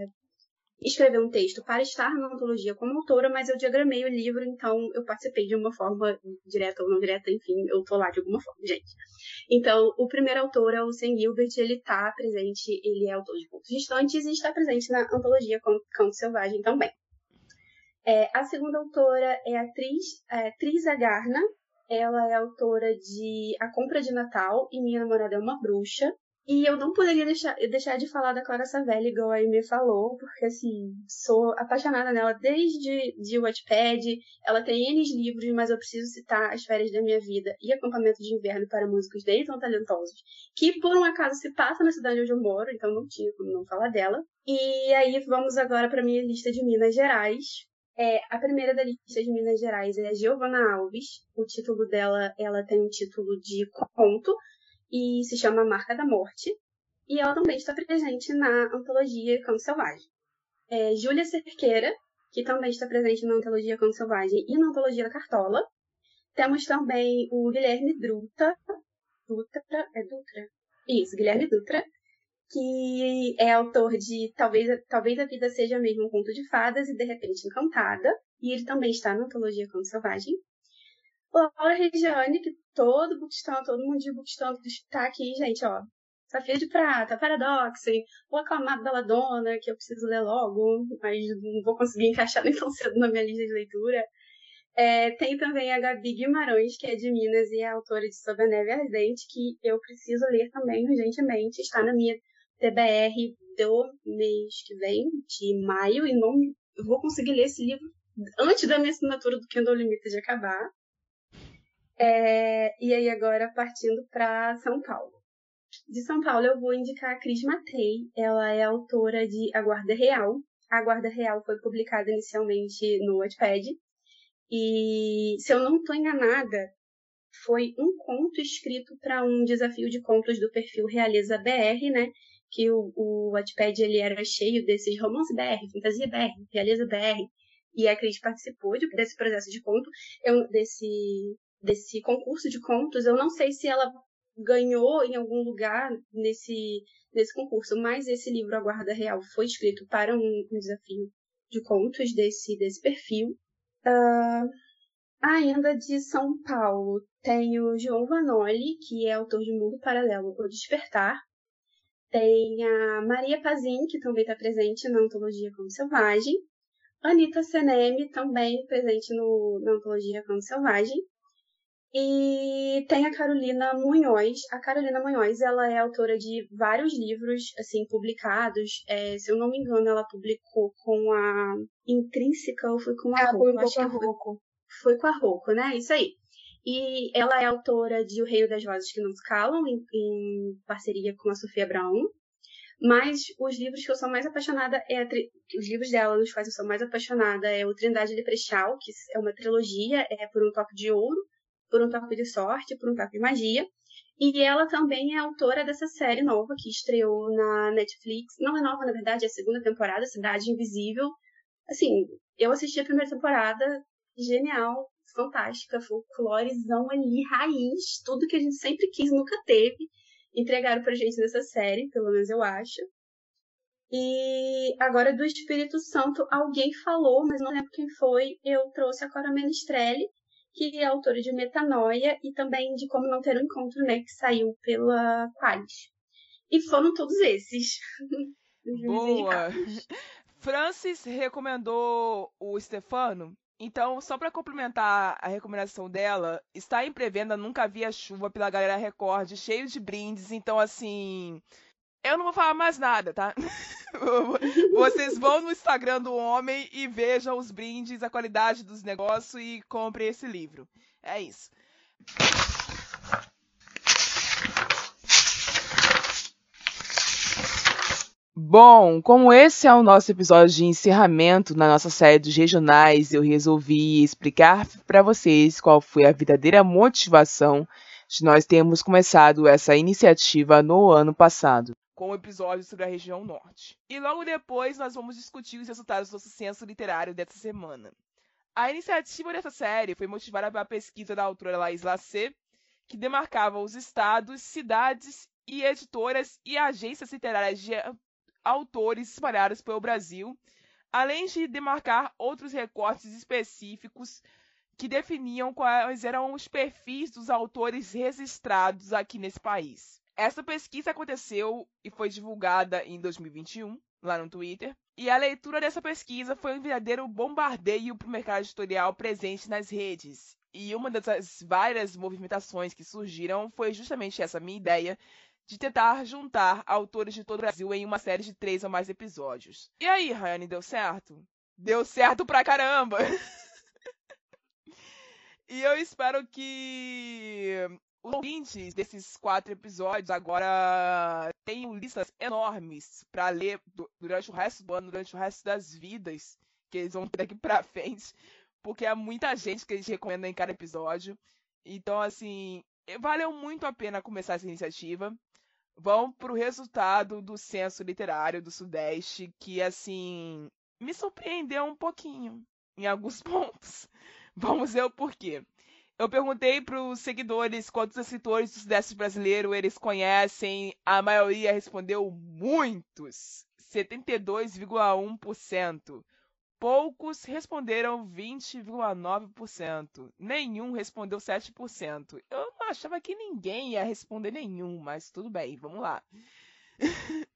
escrever um texto para estar na antologia como autora, mas eu diagramei o livro, então eu participei de uma forma direta ou não direta, enfim, eu tô lá de alguma forma, gente. Então, o primeiro autor é o Sam Gilbert, ele tá presente, ele é autor de Contos Distantes e está presente na antologia Canto Selvagem também. É, a segunda autora é a atriz é, Tris Agarna, ela é autora de A Compra de Natal e Minha Namorada é uma Bruxa. E eu não poderia deixar, deixar de falar da Clara Savelli, igual a Amy falou, porque, assim, sou apaixonada nela desde de Wattpad. Ela tem N livros, mas eu preciso citar As Férias da Minha Vida e Acampamento de Inverno para Músicos Nem Tão Talentosos, que, por um acaso, se passa na cidade onde eu moro, então não tinha como não falar dela. E aí, vamos agora para minha lista de Minas Gerais. É, a primeira da lista de Minas Gerais é a Giovana Alves. O título dela, ela tem um título de conto, e se chama Marca da Morte. E ela também está presente na antologia Canto Selvagem. É, Júlia Cerqueira, que também está presente na antologia Canto Selvagem e na antologia da Cartola. Temos também o Guilherme Druta. Dutra? É Dutra? Isso, Guilherme Dutra, que é autor de Talvez, Talvez a Vida Seja Mesmo um Conto de Fadas e De Repente Encantada. E ele também está na antologia Canto Selvagem. Laura Regiane, que todo bookstão, todo mundo de bookstão está aqui, gente, ó. Safia de Prata, Paradox, o Aclamado da Ladona, que eu preciso ler logo, mas não vou conseguir encaixar nem tão cedo na minha lista de leitura. É, tem também a Gabi Guimarães, que é de Minas e é autora de Sob a Neve Ardente, que eu preciso ler também urgentemente. Está na minha TBR do mês que vem, de maio, e não vou conseguir ler esse livro antes da minha assinatura do Kindle Limited acabar. É, e aí agora partindo para São Paulo. De São Paulo eu vou indicar a Cris Matei. Ela é autora de A Guarda Real. A Guarda Real foi publicada inicialmente no Wattpad. E, se eu não estou enganada, foi um conto escrito para um desafio de contos do perfil Realiza BR, né? Que o, o Wattpad ele era cheio desses romance BR, fantasia BR, Realiza BR. E a Cris participou de, desse processo de conto, eu, desse desse concurso de contos. Eu não sei se ela ganhou em algum lugar nesse, nesse concurso, mas esse livro, A Guarda Real, foi escrito para um, um desafio de contos desse, desse perfil. Uh, ainda de São Paulo, tem o João Vanoli, que é autor de Mundo Paralelo, O Despertar. Tem a Maria Pazin, que também está presente na antologia Como Selvagem. Anitta Seneme, também presente no, na antologia Como Selvagem. E tem a Carolina Munhoz. A Carolina Munhoz, ela é autora de vários livros, assim, publicados. É, se eu não me engano, ela publicou com a Intrínseca ou foi com a ela Rocco? Acho que foi, foi com a Rocco, né? Isso aí. E ela é autora de O Reino das Vozes que Não Se Calam, em, em parceria com a Sofia Brown. Mas os livros que eu sou mais apaixonada é os livros dela, nos quais eu sou mais apaixonada é o Trindade Leprechal, que é uma trilogia, é por um toque de ouro, por um toque de sorte, por um toque de magia. E ela também é autora dessa série nova que estreou na Netflix. Não é nova, na verdade, é a segunda temporada, Cidade Invisível. Assim, eu assisti a primeira temporada, genial, fantástica, folclorezão ali, raiz, tudo que a gente sempre quis, nunca teve. Entregaram pra gente nessa série, pelo menos eu acho. E agora do Espírito Santo, alguém falou, mas não lembro quem foi, eu trouxe a Cora Menestrelli, que é autora de Metanoia e também de Como Não Ter um Encontro, né, que saiu pela Qualis. E foram todos esses. Boa! Francis recomendou o Stefano. Então, só para complementar a recomendação dela, está em pré-venda Nunca Havia Chuva pela Galera Record, cheio de brindes. Então, assim, eu não vou falar mais nada, tá? Vocês vão no Instagram do homem e vejam os brindes, a qualidade dos negócios e comprem esse livro. É isso. Bom, como esse é o nosso episódio de encerramento na nossa série dos regionais, eu resolvi explicar para vocês qual foi a verdadeira motivação de nós termos começado essa iniciativa no ano passado, com o um episódio sobre a região norte. E logo depois nós vamos discutir os resultados do nosso censo literário dessa semana. A iniciativa dessa série foi motivada pela pesquisa da autora Laís Lacê, que demarcava os estados, cidades e editoras e agências literárias de autores espalhados pelo Brasil, além de demarcar outros recortes específicos que definiam quais eram os perfis dos autores registrados aqui nesse país. Essa pesquisa aconteceu e foi divulgada em 2021, lá no Twitter, e a leitura dessa pesquisa foi um verdadeiro bombardeio para o mercado editorial presente nas redes. E uma das várias movimentações que surgiram foi justamente essa minha ideia de tentar juntar autores de todo o Brasil em uma série de três ou mais episódios. E aí, Rayane, deu certo? Deu certo pra caramba! e eu espero que os ouvintes desses quatro episódios agora tenham listas enormes para ler durante o resto do ano, durante o resto das vidas que eles vão ter daqui pra frente, porque é muita gente que a gente recomenda em cada episódio. Então, assim, valeu muito a pena começar essa iniciativa vão para o resultado do censo literário do Sudeste, que assim me surpreendeu um pouquinho em alguns pontos. Vamos ver o porquê. Eu perguntei para os seguidores quantos escritores do Sudeste brasileiro eles conhecem. A maioria respondeu muitos, 72,1%. Poucos responderam 20,9%. Nenhum respondeu 7%. Eu não achava que ninguém ia responder nenhum, mas tudo bem, vamos lá.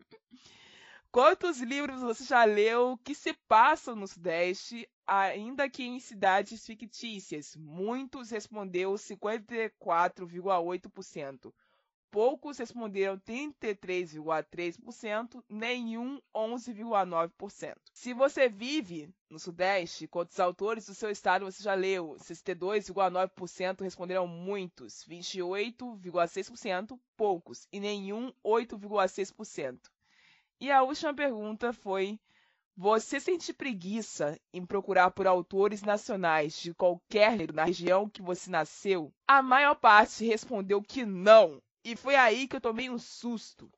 Quantos livros você já leu que se passam no Sudeste, ainda que em cidades fictícias? Muitos respondeu 54,8% poucos responderam 33,3%, nenhum 11,9%. Se você vive no Sudeste, quantos autores do seu estado você já leu? 62,9% responderam muitos, 28,6% poucos e nenhum 8,6%. E a última pergunta foi: você sente preguiça em procurar por autores nacionais de qualquer na região que você nasceu? A maior parte respondeu que não. E foi aí que eu tomei um susto.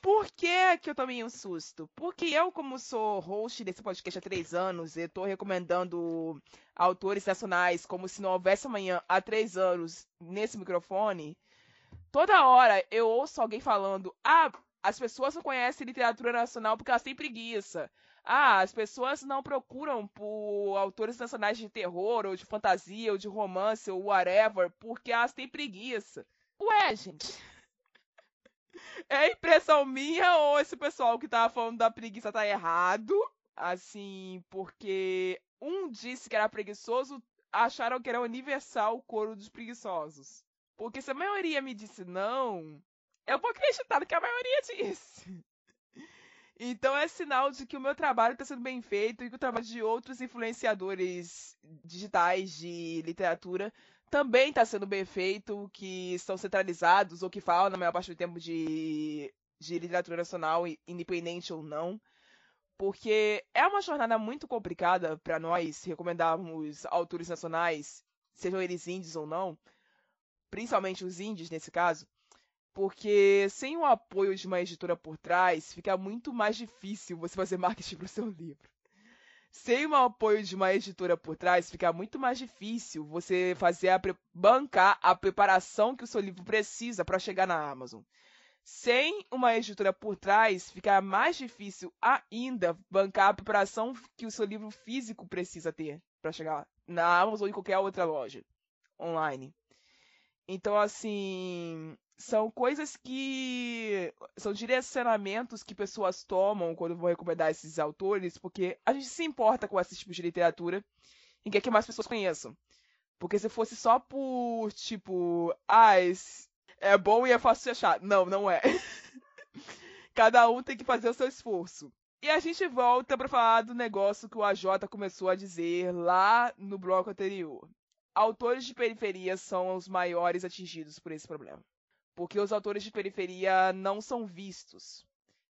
Por que, que eu tomei um susto? Porque eu, como sou host desse podcast há três anos, e estou recomendando autores nacionais como se não houvesse amanhã há três anos nesse microfone, toda hora eu ouço alguém falando: ah, as pessoas não conhecem literatura nacional porque elas têm preguiça. Ah, as pessoas não procuram por autores nacionais de terror, ou de fantasia, ou de romance, ou whatever, porque elas têm preguiça. Ué, gente. É impressão minha ou esse pessoal que tava falando da preguiça tá errado? Assim, porque um disse que era preguiçoso, acharam que era universal o coro dos preguiçosos. Porque se a maioria me disse não, eu vou acreditar no que a maioria disse. Então é sinal de que o meu trabalho está sendo bem feito e que o trabalho de outros influenciadores digitais de literatura também está sendo bem feito, que estão centralizados ou que falam na maior parte do tempo de, de literatura nacional, independente ou não. Porque é uma jornada muito complicada para nós recomendarmos autores nacionais, sejam eles índios ou não, principalmente os índios nesse caso, porque sem o apoio de uma editora por trás, fica muito mais difícil você fazer marketing para o seu livro sem o apoio de uma editora por trás, fica muito mais difícil você fazer a bancar a preparação que o seu livro precisa para chegar na Amazon. Sem uma editora por trás, fica mais difícil ainda bancar a preparação que o seu livro físico precisa ter para chegar na Amazon ou em qualquer outra loja online. Então, assim, são coisas que. são direcionamentos que pessoas tomam quando vão recomendar esses autores, porque a gente se importa com esse tipo de literatura e quer que mais pessoas conheçam. Porque se fosse só por, tipo, ah, é bom e é fácil de achar. Não, não é. Cada um tem que fazer o seu esforço. E a gente volta para falar do negócio que o AJ começou a dizer lá no bloco anterior. Autores de periferia são os maiores atingidos por esse problema porque os autores de periferia não são vistos.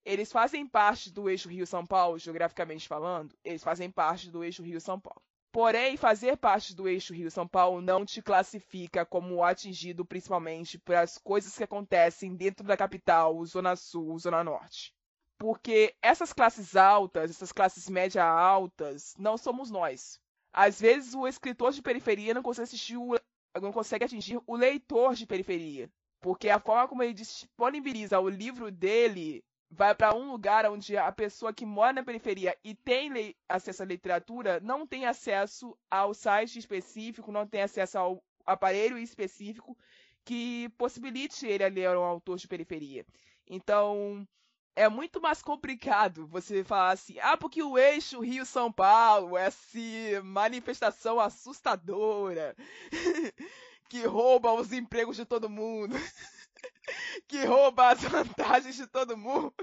Eles fazem parte do eixo Rio-São Paulo, geograficamente falando, eles fazem parte do eixo Rio-São Paulo. Porém, fazer parte do eixo Rio-São Paulo não te classifica como atingido principalmente pelas coisas que acontecem dentro da capital, Zona Sul, Zona Norte. Porque essas classes altas, essas classes média altas, não somos nós. Às vezes o escritor de periferia não consegue, assistir o, não consegue atingir o leitor de periferia. Porque a forma como ele disponibiliza o livro dele vai para um lugar onde a pessoa que mora na periferia e tem acesso à literatura não tem acesso ao site específico, não tem acesso ao aparelho específico que possibilite ele a ler um autor de periferia. Então, é muito mais complicado você falar assim, ah, porque o eixo Rio-São Paulo, essa manifestação assustadora que rouba os empregos de todo mundo. que rouba as vantagens de todo mundo.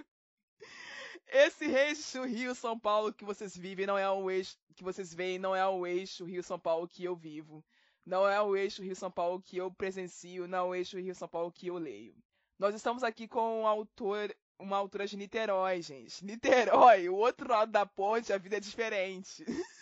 Esse eixo Rio-São Paulo que vocês vivem não é o eixo que vocês veem, não é o eixo Rio-São Paulo que eu vivo. Não é o eixo Rio-São Paulo que eu presencio, não é o eixo Rio-São Paulo que eu leio. Nós estamos aqui com um autor, uma autora de Niterói, gente. Niterói, o outro lado da ponte, a vida é diferente.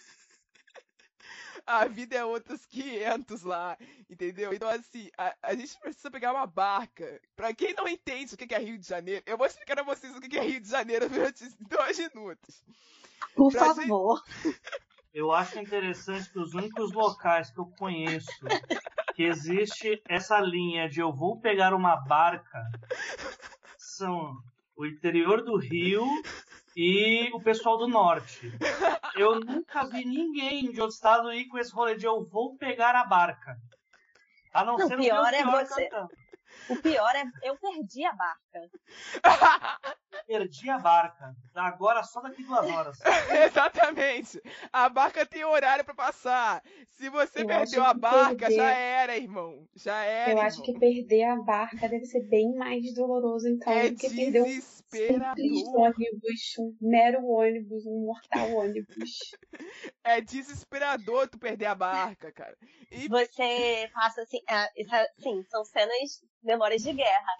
a vida é outros 500 lá, entendeu? Então, assim, a, a, gente precisa pegar uma barca. Pra quem não entende o que é Rio de Janeiro, eu vou explicar a vocês o que é Rio de Janeiro durante dois minutos. Por pra favor. Gente... Eu acho interessante que os únicos locais que eu conheço que existe essa linha de eu vou pegar uma barca são o interior do Rio e o pessoal do norte. Eu nunca vi ninguém de outro estado ir com esse rolê de eu vou pegar a barca. A não, não ser pior o pior é você. Cantando. O pior é eu perdi a barca. perdi a barca. Agora só daqui duas horas. Exatamente. A barca tem horário para passar. Se você eu perdeu a barca, perder... já era, irmão. Já era. Eu irmão. acho que perder a barca deve ser bem mais doloroso, então, é do que perder um simples ônibus, um mero ônibus, um mortal ônibus. É desesperador tu perder a barca, cara. E... Você passa assim, sim, são cenas, memórias de guerra.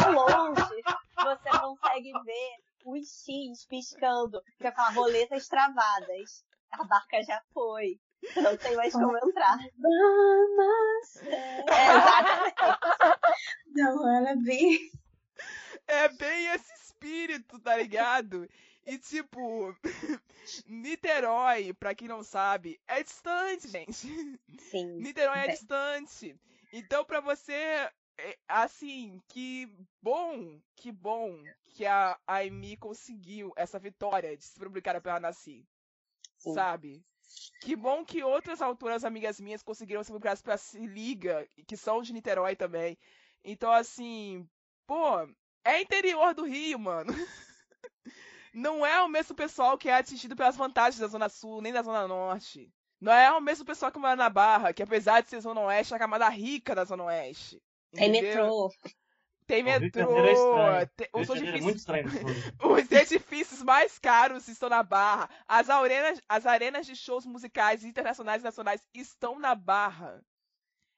Ao longe, você consegue ver os X piscando, que é aquela roletas travadas. A barca já foi. Não tem mais como entrar. Vamos! É, exatamente. Não, ela é bem. É bem esse espírito, tá ligado? E tipo, Niterói, pra quem não sabe, é distante, gente. Sim. Niterói é distante. Então, pra você, é, assim, que bom, que bom que a Amy conseguiu essa vitória de se publicar pela Nasci. Sabe? Que bom que outras autoras amigas minhas conseguiram se publicar pela Se Liga, que são de Niterói também. Então, assim, pô, é interior do Rio, mano. Não é o mesmo pessoal que é atingido pelas vantagens da Zona Sul, nem da Zona Norte. Não é o mesmo pessoal que mora na Barra, que apesar de ser Zona Oeste, é a camada rica da Zona Oeste. Tem metrô. Tem metrô. É tem, os, edifícios, é os edifícios mais caros estão na Barra. As arenas, as arenas de shows musicais internacionais e nacionais estão na Barra.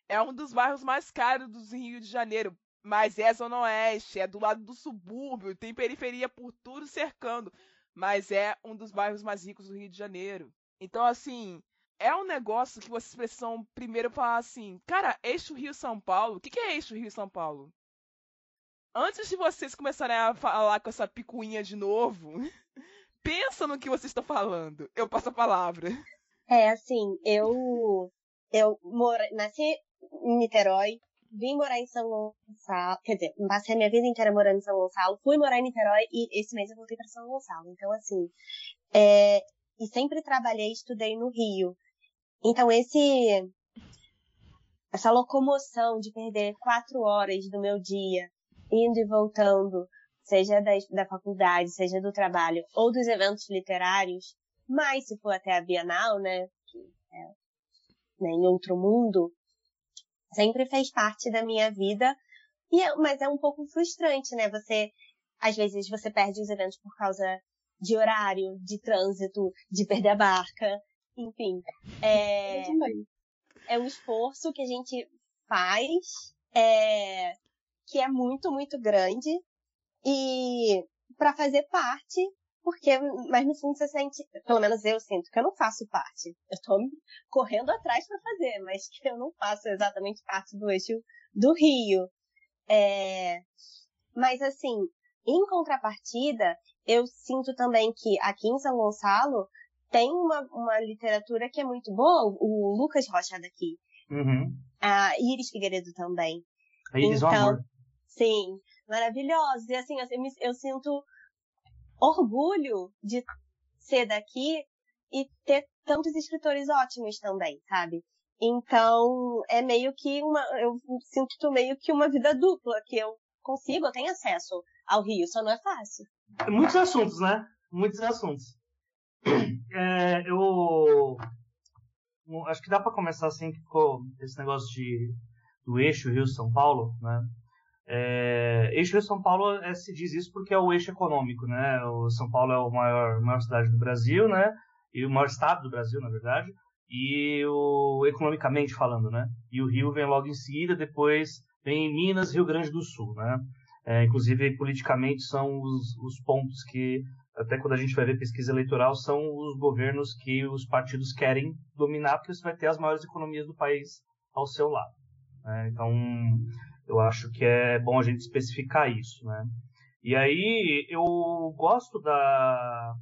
É um dos bairros mais caros do Rio de Janeiro. Mas é Zona Oeste, é do lado do subúrbio, tem periferia por tudo cercando. Mas é um dos bairros mais ricos do Rio de Janeiro. Então, assim, é um negócio que vocês precisam primeiro falar assim, cara, eixo Rio-São Paulo, o que, que é eixo Rio-São Paulo? Antes de vocês começarem a falar com essa picuinha de novo, pensa no que vocês estão falando. Eu passo a palavra. É, assim, eu eu moro, nasci em Niterói, vim morar em São Gonçalo, quer dizer, passei a minha vida inteira morando em São Gonçalo, fui morar em Niterói e esse mês eu voltei para São Gonçalo. Então, assim, é, e sempre trabalhei e estudei no Rio. Então, esse, essa locomoção de perder quatro horas do meu dia indo e voltando, seja da, da faculdade, seja do trabalho ou dos eventos literários, mas se for até a Bienal, né, que é né, em outro mundo, sempre fez parte da minha vida. E é, mas é um pouco frustrante, né? Você, às vezes, você perde os eventos por causa de horário, de trânsito, de perder a barca, enfim. É, é um esforço que a gente faz, é, que é muito, muito grande. E para fazer parte porque, mas no fundo você sente, pelo menos eu sinto que eu não faço parte. Eu tô correndo atrás para fazer, mas que eu não faço exatamente parte do eixo do Rio. É, mas assim, em contrapartida, eu sinto também que aqui em São Gonçalo tem uma, uma literatura que é muito boa, o Lucas Rocha daqui. Uhum. A Iris Figueiredo também. A Iris então, amor. Sim, maravilhosos. E assim, eu, eu sinto orgulho de ser daqui e ter tantos escritores ótimos também, sabe? Então, é meio que uma. Eu sinto meio que uma vida dupla, que eu consigo, eu tenho acesso ao Rio, só não é fácil. Muitos assuntos, né? Muitos assuntos. É, eu. Acho que dá para começar assim, que ficou esse negócio de, do eixo Rio-São Paulo, né? É, eixo Rio-São Paulo é, se diz isso porque é o eixo econômico, né? O São Paulo é a maior, maior cidade do Brasil, né? E o maior estado do Brasil, na verdade. E o economicamente falando, né? E o Rio vem logo em seguida, depois vem Minas, Rio Grande do Sul, né? É, inclusive, politicamente, são os, os pontos que, até quando a gente vai ver pesquisa eleitoral, são os governos que os partidos querem dominar, porque você vai ter as maiores economias do país ao seu lado. Né? Então, eu acho que é bom a gente especificar isso, né? E aí eu gosto da,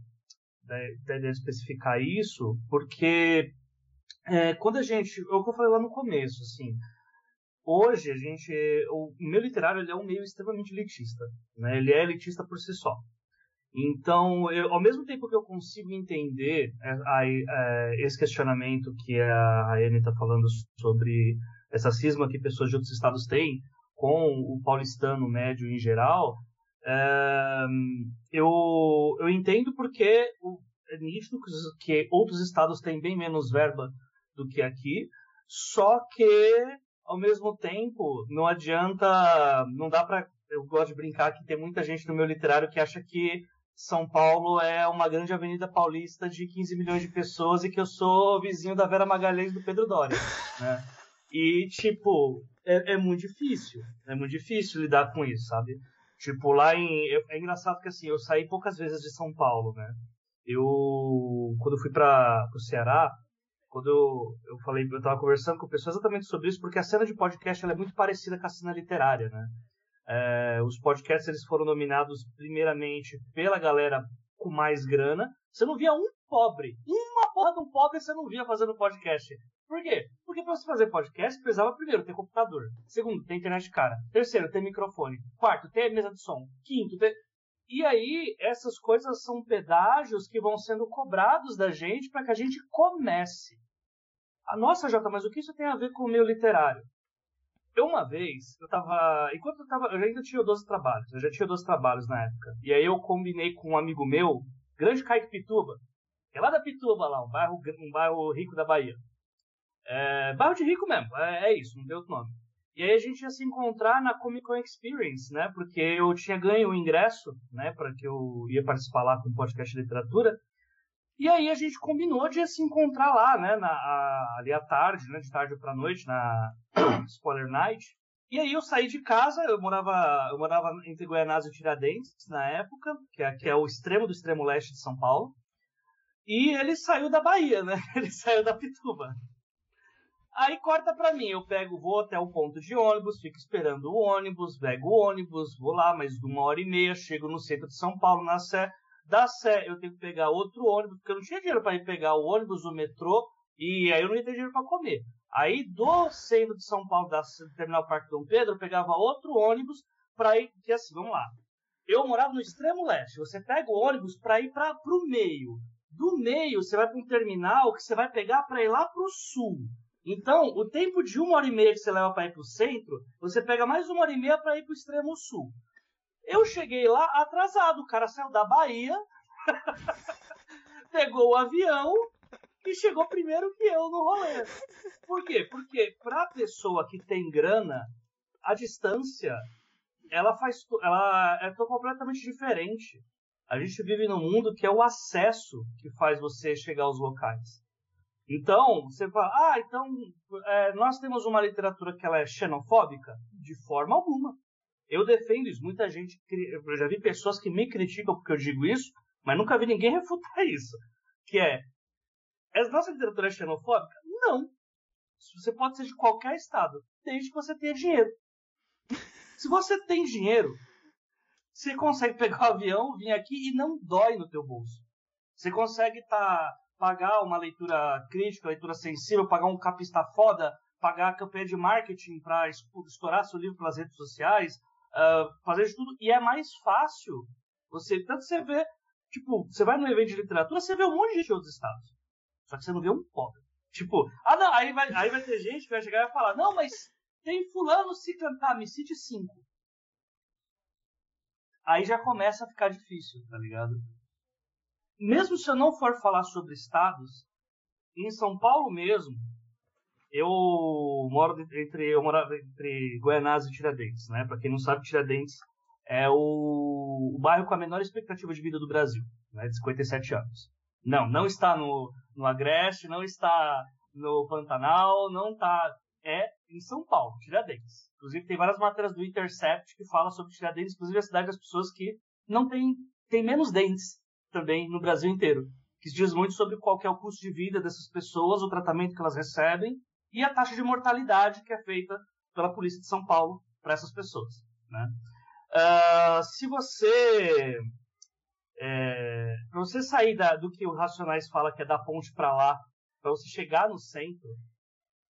da, de especificar isso porque é, quando a gente, é o que eu falei lá no começo, assim, hoje a gente, o meio literário ele é um meio extremamente elitista, né? Ele é elitista por si só. Então, eu, ao mesmo tempo que eu consigo entender é, é, esse questionamento que a Anne está falando sobre essa cisma que pessoas de outros estados têm, com o paulistano médio em geral, é, eu, eu entendo porque é nítido que outros estados têm bem menos verba do que aqui, só que, ao mesmo tempo, não adianta, não dá para eu gosto de brincar que tem muita gente no meu literário que acha que São Paulo é uma grande avenida paulista de 15 milhões de pessoas e que eu sou vizinho da Vera Magalhães do Pedro Doria, né? E, tipo, é, é, muito difícil. É muito difícil lidar com isso, sabe? Tipo, lá em. É engraçado que assim, eu saí poucas vezes de São Paulo, né? Eu. Quando eu fui para o Ceará, quando eu, eu falei, eu tava conversando com pessoas exatamente sobre isso, porque a cena de podcast é muito parecida com a cena literária, né? É, os podcasts eles foram nominados primeiramente pela galera com mais grana. Você não via um pobre, uma porra de um pobre você não via fazendo podcast. Por quê? Porque para você fazer podcast, precisava primeiro ter computador. Segundo, ter internet cara. Terceiro, ter microfone. Quarto, ter mesa de som. Quinto, ter. E aí, essas coisas são pedágios que vão sendo cobrados da gente para que a gente comece. A nossa, Jota, mas o que isso tem a ver com o meu literário? Eu, uma vez, eu tava. Enquanto eu tava. Eu ainda tinha 12 trabalhos. Eu já tinha 12 trabalhos na época. E aí eu combinei com um amigo meu, grande Kaique Pituba, que é lá da Pituba, lá, um bairro, um bairro rico da Bahia. É, bairro de rico mesmo, é, é, isso, não deu outro nome. E aí a gente ia se encontrar na Comic Con Experience, né? Porque eu tinha ganho o ingresso, né? Para que eu ia participar lá com o podcast de literatura. E aí a gente combinou de se encontrar lá, né? Na, a, ali à tarde, né? De tarde para noite, na Spoiler Night. E aí eu saí de casa, eu morava, eu morava entre Goianás e Tiradentes na época, que é, que é o extremo do extremo leste de São Paulo. E ele saiu da Bahia, né? Ele saiu da Pituba. Aí corta pra mim, eu pego, vou até o ponto de ônibus, fico esperando o ônibus, pego o ônibus, vou lá mais de uma hora e meia, chego no centro de São Paulo, na Sé. Da Sé eu tenho que pegar outro ônibus, porque eu não tinha dinheiro para ir pegar o ônibus, o metrô, e aí eu não ia ter dinheiro para comer. Aí do centro de São Paulo, da Terminal Parque Dom Pedro, eu pegava outro ônibus para ir, que assim, vamos lá. Eu morava no extremo leste, você pega o ônibus para ir para o meio. Do meio, você vai para um terminal que você vai pegar para ir lá para o sul. Então, o tempo de uma hora e meia que você leva para ir para o centro, você pega mais uma hora e meia para ir para o extremo sul. Eu cheguei lá atrasado, o cara saiu da Bahia, pegou o avião e chegou primeiro que eu no rolê. Por quê? Porque para a pessoa que tem grana, a distância ela faz ela é completamente diferente. A gente vive num mundo que é o acesso que faz você chegar aos locais. Então, você fala, ah, então é, nós temos uma literatura que ela é xenofóbica? De forma alguma. Eu defendo isso. Muita gente, eu já vi pessoas que me criticam porque eu digo isso, mas nunca vi ninguém refutar isso. Que é, a nossa literatura é xenofóbica? Não. Você pode ser de qualquer estado, desde que você tenha dinheiro. Se você tem dinheiro, você consegue pegar o avião, vir aqui e não dói no teu bolso. Você consegue tá, pagar uma leitura crítica, leitura sensível, pagar um capista foda, pagar a campanha de marketing para estourar seu livro pelas redes sociais, uh, fazer de tudo. E é mais fácil você. Tanto você vê, tipo, você vai num evento de literatura, você vê um monte de gente de outros estados. Só que você não vê um pobre. Tipo, ah não, aí vai, aí vai ter gente que vai chegar e vai falar, não, mas tem fulano se cantar, me cite cinco. Aí já começa a ficar difícil, tá ligado? Mesmo se eu não for falar sobre estados, em São Paulo mesmo, eu moro entre eu morava entre Goianás e Tiradentes, né? Para quem não sabe, Tiradentes é o, o, bairro com a menor expectativa de vida do Brasil, né? De 57 anos. Não, não está no, no Agreste, não está no Pantanal, não está é em São Paulo, Tiradentes. Inclusive tem várias matérias do Intercept que falam sobre Tiradentes, inclusive a cidade das pessoas que não tem, tem menos dentes também no Brasil inteiro. Que diz muito sobre qual é o custo de vida dessas pessoas, o tratamento que elas recebem e a taxa de mortalidade que é feita pela polícia de São Paulo para essas pessoas. Né? Uh, se você é, para você sair da, do que o Racionais fala que é da ponte para lá, para você chegar no centro,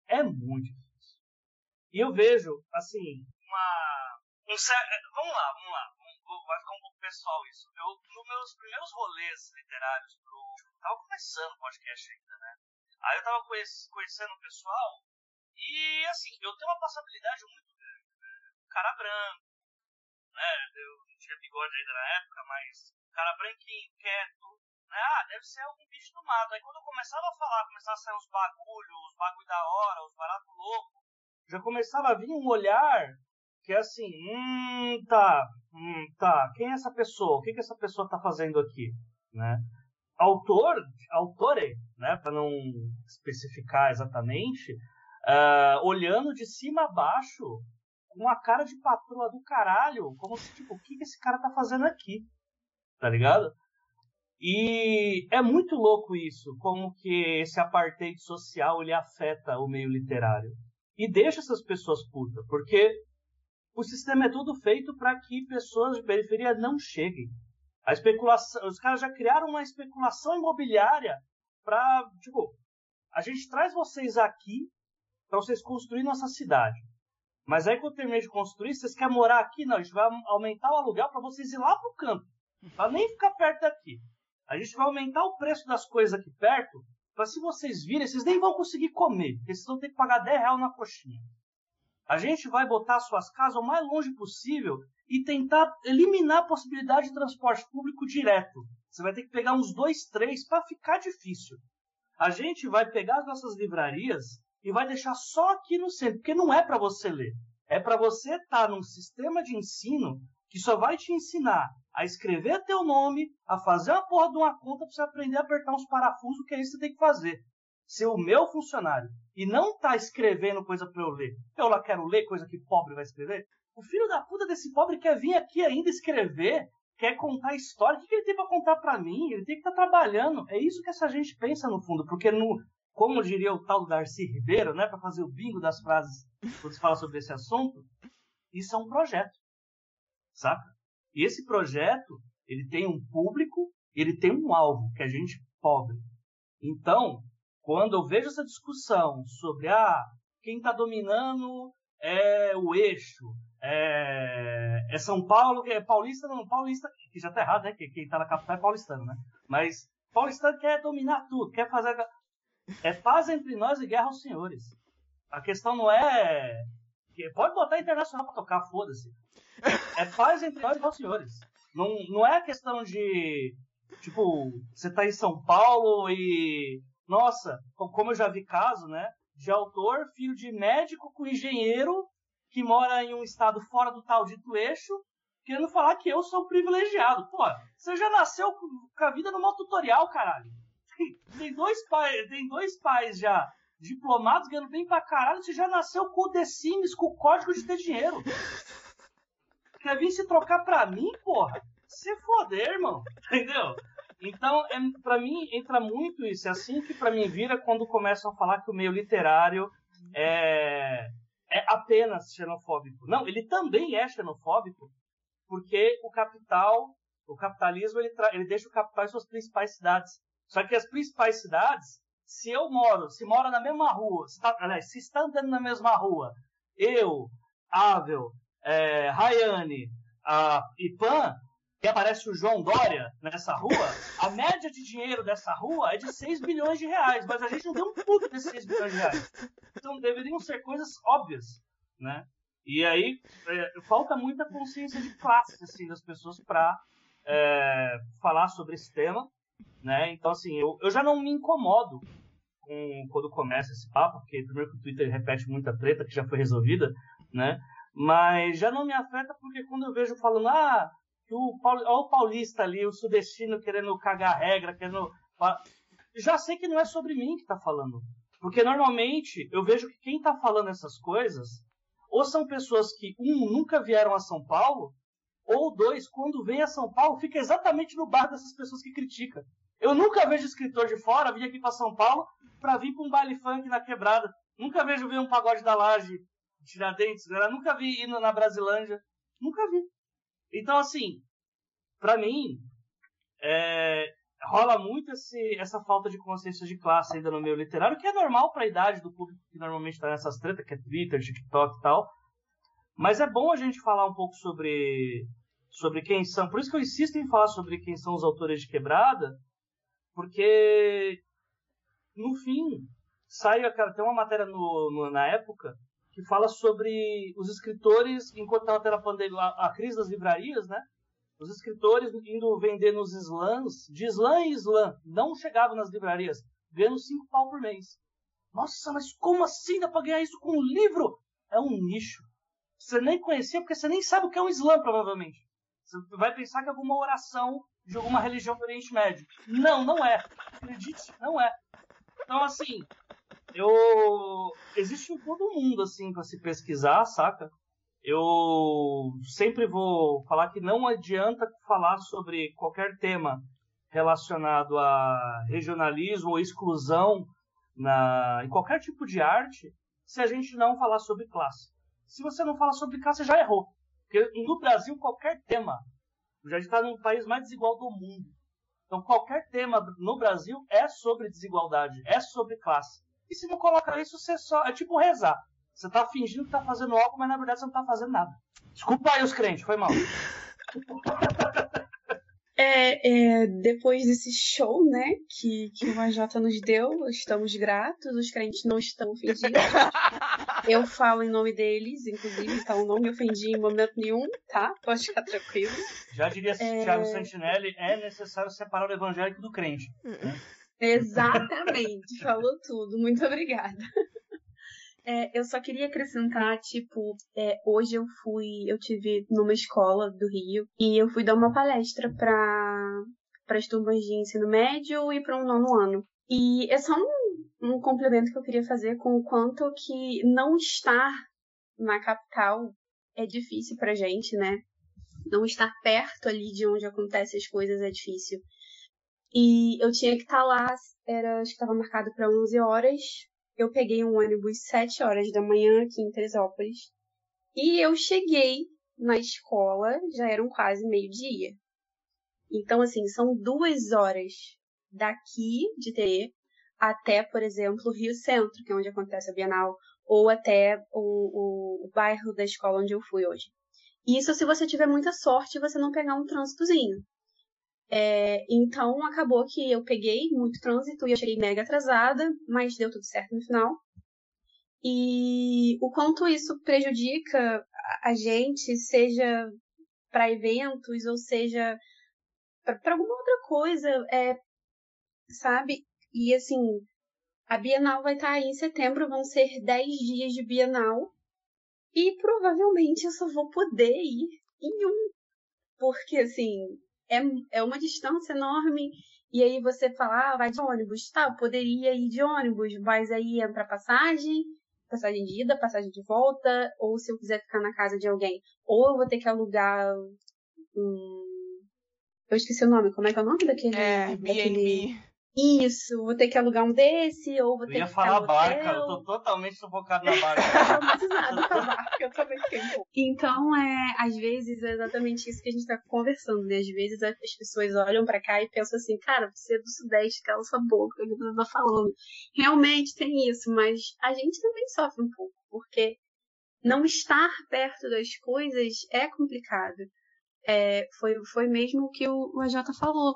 é muito difícil. E eu vejo, assim, uma. Um, vamos lá, vamos lá. vai ficar um pouco pessoal isso. Eu, nos meus primeiros rolês literários pro. Tava começando o podcast ainda, né? Aí eu tava conhecendo o pessoal e, assim, eu tenho uma passabilidade muito grande. Né? Cara branco, né? Eu não tinha bigode ainda na época, mas cara branquinho, quieto. Né? Ah, deve ser algum bicho do mato. Aí quando eu começava a falar, começava a sair uns bagulhos, os bagulho da hora, os baratos loucos, já começava a vir um olhar que é assim, hum, tá, hum, tá, quem é essa pessoa? O que, que essa pessoa tá fazendo aqui? Né? Autor, autore, né, para não especificar exatamente, uh, olhando de cima a baixo, com a cara de patroa do caralho, como se, tipo, o que, que esse cara tá fazendo aqui? tá ligado? E é muito louco isso, como que esse apartheid social ele afeta o meio literário. E deixa essas pessoas putas, porque o sistema é tudo feito para que pessoas de periferia não cheguem. A especulação, os caras já criaram uma especulação imobiliária para, tipo, a gente traz vocês aqui para vocês construir nossa cidade. Mas aí quando terminar de construir, vocês querem morar aqui? Não, a gente vai aumentar o aluguel para vocês ir lá pro campo. Para nem ficar perto daqui. A gente vai aumentar o preço das coisas aqui perto, para se vocês virem, vocês nem vão conseguir comer, porque vocês vão ter que pagar 10 reais na coxinha. A gente vai botar suas casas o mais longe possível e tentar eliminar a possibilidade de transporte público direto. Você vai ter que pegar uns dois, três para ficar difícil. A gente vai pegar as nossas livrarias e vai deixar só aqui no centro, porque não é para você ler. É para você estar tá num sistema de ensino que só vai te ensinar a escrever teu nome, a fazer uma porra de uma conta para você aprender a apertar uns parafusos, que é isso que você tem que fazer. Ser o meu funcionário. E não tá escrevendo coisa para eu ler. Eu lá quero ler coisa que pobre vai escrever. O filho da puta desse pobre quer vir aqui ainda escrever, quer contar história. O que ele tem para contar para mim? Ele tem que estar tá trabalhando. É isso que essa gente pensa no fundo, porque no, como diria o tal Darcy Ribeiro, né, para fazer o bingo das frases quando se fala sobre esse assunto, isso é um projeto. Saca? E esse projeto, ele tem um público, ele tem um alvo, que é a gente pobre. Então, quando eu vejo essa discussão sobre ah, quem está dominando é o eixo, é, é, São Paulo, é paulista, não, paulista, que já está errado, né? Que quem está na capital é paulistano, né? Mas paulistano quer dominar tudo, quer fazer. É paz entre nós e guerra aos senhores. A questão não é. Pode botar internacional para tocar, foda-se. É paz entre nós e os senhores. Não, não é questão de. Tipo, você tá em São Paulo e. Nossa, como eu já vi caso, né? De autor, filho de médico com engenheiro que mora em um estado fora do tal dito eixo, querendo falar que eu sou privilegiado. Pô, você já nasceu com a vida no modo tutorial, caralho. Tem, dois pais, tem dois pais já diplomados ganhando bem pra caralho, você já nasceu com o The Sims, com o código de ter dinheiro. Quer vir se trocar pra mim, porra? Se foder, irmão. Entendeu? Então, é, para mim, entra muito isso. É assim que para mim vira quando começam a falar que o meio literário é, é apenas xenofóbico. Não, ele também é xenofóbico, porque o capital, o capitalismo, ele, ele deixa o capital em suas principais cidades. Só que as principais cidades, se eu moro, se mora na mesma rua, se, tá, está andando na mesma rua, eu, Ável, é, Rayane, a Ipan, e aparece o João Dória nessa rua, a média de dinheiro dessa rua é de 6 bilhões de reais, mas a gente não deu um puto desses 6 bilhões de reais. Então deveriam ser coisas óbvias, né? E aí é, falta muita consciência de classe assim das pessoas para é, falar sobre esse tema, né? Então assim eu, eu já não me incomodo com quando começa esse papo, porque primeiro que o Twitter repete muita treta que já foi resolvida, né? Mas já não me afeta porque quando eu vejo falando ah que o, o paulista ali, o sudestino querendo cagar a regra, querendo. Já sei que não é sobre mim que está falando. Porque normalmente eu vejo que quem está falando essas coisas, ou são pessoas que, um, nunca vieram a São Paulo, ou dois, quando vem a São Paulo, fica exatamente no bar dessas pessoas que criticam. Eu nunca vejo escritor de fora vir aqui para São Paulo para vir para um baile funk na quebrada. Nunca vejo vir um pagode da laje, Tiradentes, galera. Nunca vi indo na Brasilândia. Nunca vi. Então, assim, para mim, é, rola muito esse, essa falta de consciência de classe ainda no meio literário, que é normal para a idade do público que normalmente está nessas tretas, que é Twitter, TikTok e tal. Mas é bom a gente falar um pouco sobre, sobre quem são. Por isso que eu insisto em falar sobre quem são os autores de quebrada, porque no fim sai, cara, tem uma matéria no, no, na época que fala sobre os escritores, enquanto estava tendo a, pandemia, a, crise das livrarias, né? Os escritores indo vender nos slams, de slam em slam, não chegavam nas livrarias, ganhando 5 pau por mês. Nossa, mas como assim dá pra ganhar isso com um livro? É um nicho. Você nem conhecia porque você nem sabe o que é um slam, provavelmente. Você vai pensar que é alguma oração de alguma religião do Oriente Médio. Não, não é. Acredite, não é. Então, assim, eu. Existe em todo mundo, assim, para se pesquisar, saca? Eu sempre vou falar que não adianta falar sobre qualquer tema relacionado a regionalismo ou exclusão na, em qualquer tipo de arte se a gente não falar sobre classe. Se você não falar sobre classe, já errou. Porque no Brasil, qualquer tema, já está no país mais desigual do mundo. Então, qualquer tema no Brasil é sobre desigualdade, é sobre classe. E se não coloca isso, você só. É tipo rezar. Você tá fingindo que tá fazendo algo, mas na verdade você não tá fazendo nada. Desculpa aí os crentes, foi mal. É, é, depois desse show, né, que, que o AJ nos deu, estamos gratos, os crentes não estão ofendidos. Eu falo em nome deles, inclusive, então não me ofendi em momento nenhum, tá? Pode ficar tranquilo. Já diria é... Thiago Santinelli, é necessário separar o evangélico do crente. Né? Exatamente, falou tudo. Muito obrigada. É, eu só queria acrescentar, tipo, é, hoje eu fui, eu tive numa escola do Rio e eu fui dar uma palestra para para as turmas de ensino médio e para um nono ano. E é só um, um complemento que eu queria fazer com o quanto que não estar na capital é difícil pra gente, né? Não estar perto ali de onde acontecem as coisas é difícil. E eu tinha que estar tá lá, era, acho que estava marcado para 11 horas, eu peguei um ônibus 7 horas da manhã aqui em Teresópolis. E eu cheguei na escola, já eram quase meio-dia. Então, assim, são duas horas daqui de Terê até, por exemplo, Rio Centro, que é onde acontece a Bienal, ou até o, o, o bairro da escola onde eu fui hoje. Isso se você tiver muita sorte e você não pegar um trânsitozinho. É, então acabou que eu peguei muito trânsito e eu cheguei mega atrasada, mas deu tudo certo no final. E o quanto isso prejudica a gente, seja para eventos ou seja para alguma outra coisa, é, sabe? E assim, a Bienal vai estar tá aí em setembro, vão ser 10 dias de Bienal. E provavelmente eu só vou poder ir em um. Porque, assim, é, é uma distância enorme. E aí você fala, ah, vai de ônibus. Tá, eu poderia ir de ônibus, mas aí entra passagem, passagem de ida, passagem de volta, ou se eu quiser ficar na casa de alguém, ou eu vou ter que alugar um, Eu esqueci o nome. Como é que é o nome daquele? É, daquele... Isso, vou ter que alugar um desse, ou vou Eu ter ia que ficar falar no barca, eu tô totalmente sufocado na barca. com a barca, eu também fiquei um pouco. Então, é, às vezes, é exatamente isso que a gente tá conversando, né? Às vezes as pessoas olham pra cá e pensam assim, cara, você é do Sudeste, cala sua boca, o que você tá falando. Realmente tem isso, mas a gente também sofre um pouco, porque não estar perto das coisas é complicado. É, foi, foi mesmo o que o, o AJ falou.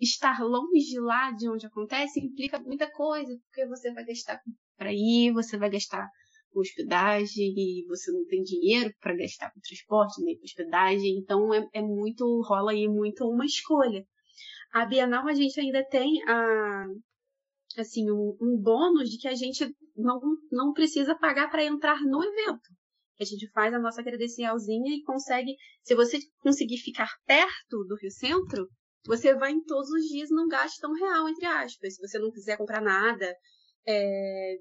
Estar longe de lá, de onde acontece, implica muita coisa, porque você vai gastar para ir, você vai gastar com hospedagem e você não tem dinheiro para gastar com transporte nem com hospedagem, então é, é muito rola aí muito uma escolha. A Bienal a gente ainda tem a assim um, um bônus de que a gente não, não precisa pagar para entrar no evento. A gente faz a nossa credencialzinha e consegue, se você conseguir ficar perto do Rio Centro, você vai em todos os dias não gasta um real, entre aspas. Se você não quiser comprar nada, é,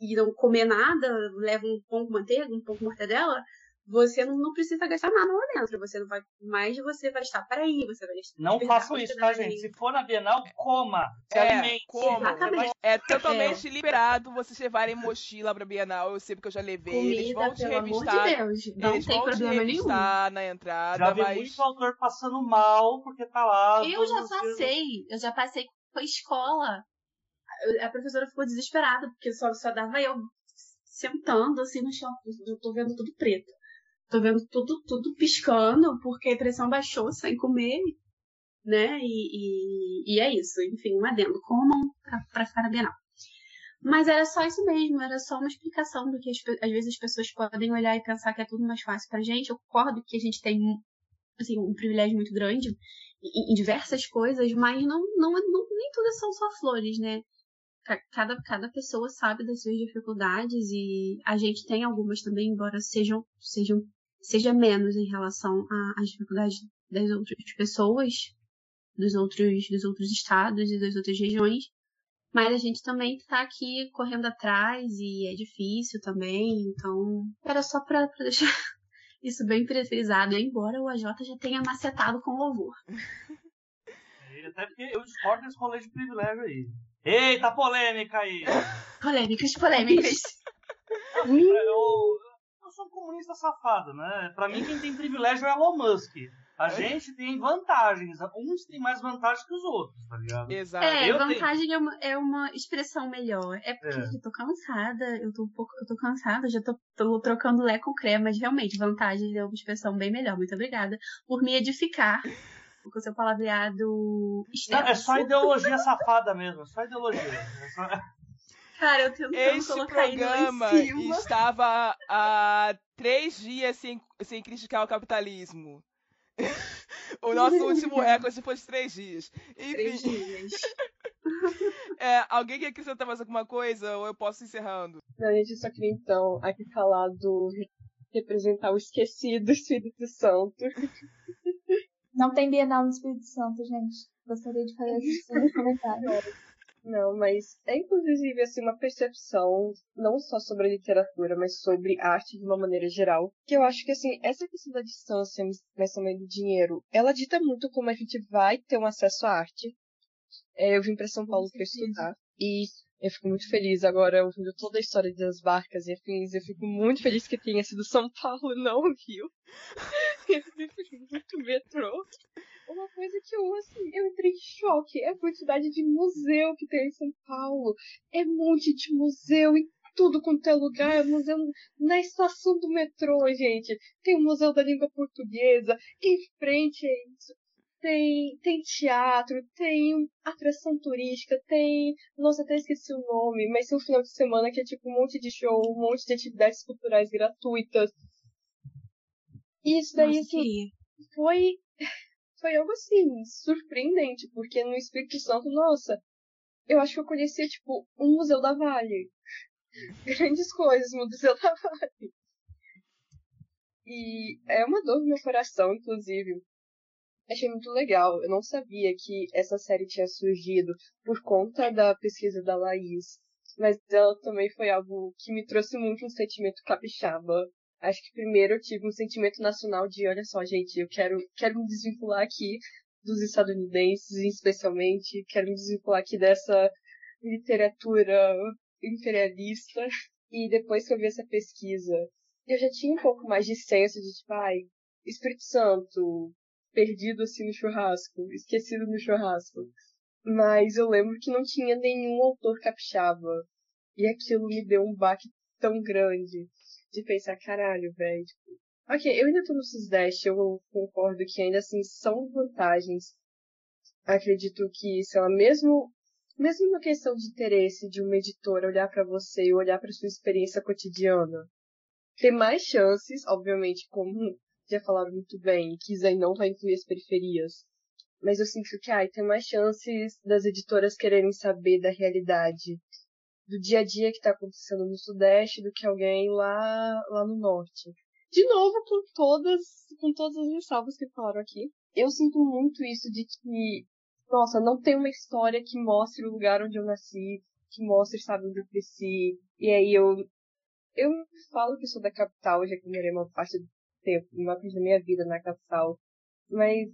e não comer nada, leva um pão com manteiga, um pão com mortadela, você não, não precisa gastar nada lá dentro. Você não vai mais, você vai estar para aí, você vai gastar. Não façam isso, tá, gente? Se for na Bienal, coma. Se É, alimente. Exatamente. É totalmente liberado vocês levarem mochila pra Bienal. Eu sei porque eu já levei. eles Comida, vão te pelo amor de revistar. Deus. Não eles tem vão te problema nenhum. revistar na entrada, Já vi mas. muito autor passando mal porque tá lá. Eu já passei, eu já passei com a escola. A professora ficou desesperada, porque só, só dava eu sentando assim no chão. Eu tô vendo tudo preto. Tô vendo tudo, tudo piscando, porque a pressão baixou sem comer, né? E, e, e é isso. Enfim, um adendo. Comam na Bienal. Mas era só isso mesmo, era só uma explicação do que as às vezes as pessoas podem olhar e pensar que é tudo mais fácil pra gente. Eu concordo que a gente tem assim, um privilégio muito grande em, em diversas coisas, mas não, não, não nem tudo são só flores, né? Ca- Cada, cada pessoa sabe das suas dificuldades e a gente tem algumas também, embora sejam, sejam seja menos em relação às dificuldades das outras pessoas, dos outros, dos outros estados e das outras regiões. Mas a gente também tá aqui correndo atrás e é difícil também, então era só pra, pra deixar isso bem frisado, embora o AJ já tenha macetado com louvor. Até porque eu discordo desse rolê de privilégio aí. Eita, polêmica aí! Polêmicas, polêmicas. eu, eu sou um comunista safado, né? Pra mim, quem tem privilégio é Elon Musk. A gente tem vantagens. Uns têm mais vantagens que os outros, tá ligado? Exato. É, eu vantagem é, uma, é uma expressão melhor. É porque É. eu tô cansada, eu tô um pouco, eu tô cansada, já tô, tô trocando lé com creme, mas realmente, vantagem é uma expressão bem melhor. Muito obrigada por me edificar com o seu palavreado Não, é só ideologia safada mesmo, é só ideologia. É só- Cara, eu tentando Este colocar ele lá programa em cima. estava há três dias sem, sem criticar o capitalismo. o nosso último recorde foi de três dias. Três Enfim, dias. é, alguém quer acrescentar mais alguma coisa ou eu posso ir encerrando? Não, a gente só queria então aqui falar do representar o esquecido Espírito Santo. Não tem Bienal no Espírito Santo, gente. Gostaria de fazer esse comentário. Não, mas é inclusive assim uma percepção não só sobre a literatura, mas sobre a arte de uma maneira geral, que eu acho que assim, essa questão da distância, mas também do dinheiro, ela dita muito como a gente vai ter um acesso à arte. É, eu vim para São Paulo para estudar e eu fico muito feliz agora ouvindo toda a história das barcas e afins. Eu fico muito feliz que tenha sido São Paulo, não o Rio. Eu prefiro muito metrô. Uma coisa que eu, assim, eu entrei em choque é a quantidade de museu que tem em São Paulo. É um monte de museu em tudo quanto é lugar. É museu na estação do metrô, gente. Tem o Museu da Língua Portuguesa. Em frente a isso. Tem, tem teatro, tem atração turística, tem. Nossa, até esqueci o nome, mas tem um final de semana que é tipo um monte de show, um monte de atividades culturais gratuitas. Isso daí, Nossa, assim, foi foi algo assim surpreendente porque no Espírito Santo nossa eu acho que eu conhecia tipo um museu da Vale. Grandes coisas no museu da Vale. E é uma dor no meu coração inclusive. Achei muito legal. Eu não sabia que essa série tinha surgido por conta da pesquisa da Laís mas ela também foi algo que me trouxe muito um sentimento capixaba Acho que primeiro eu tive um sentimento nacional de, olha só, gente, eu quero, quero me desvincular aqui dos estadunidenses, especialmente, quero me desvincular aqui dessa literatura imperialista. E depois que eu vi essa pesquisa, eu já tinha um pouco mais de senso de, tipo, ai, Espírito Santo, perdido assim no churrasco, esquecido no churrasco. Mas eu lembro que não tinha nenhum autor capixaba. E aquilo me deu um baque tão grande de pensar, caralho, velho. Tipo, ok, eu ainda tô no Sudeste, eu concordo que ainda assim são vantagens. Acredito que, sei lá, mesmo, mesmo uma questão de interesse de uma editora olhar para você e olhar para sua experiência cotidiana, ter mais chances, obviamente, como já falaram muito bem, que Zen não vai incluir as periferias. Mas eu sinto que ai, tem mais chances das editoras quererem saber da realidade do dia a dia que está acontecendo no Sudeste do que alguém lá, lá no Norte. De novo, com todas, com todas as ressalvas que falaram aqui. Eu sinto muito isso de que, nossa, não tem uma história que mostre o lugar onde eu nasci, que mostre, sabe, onde eu cresci. E aí eu, eu falo que sou da capital, já que morei uma parte do tempo, uma parte da minha vida na capital. Mas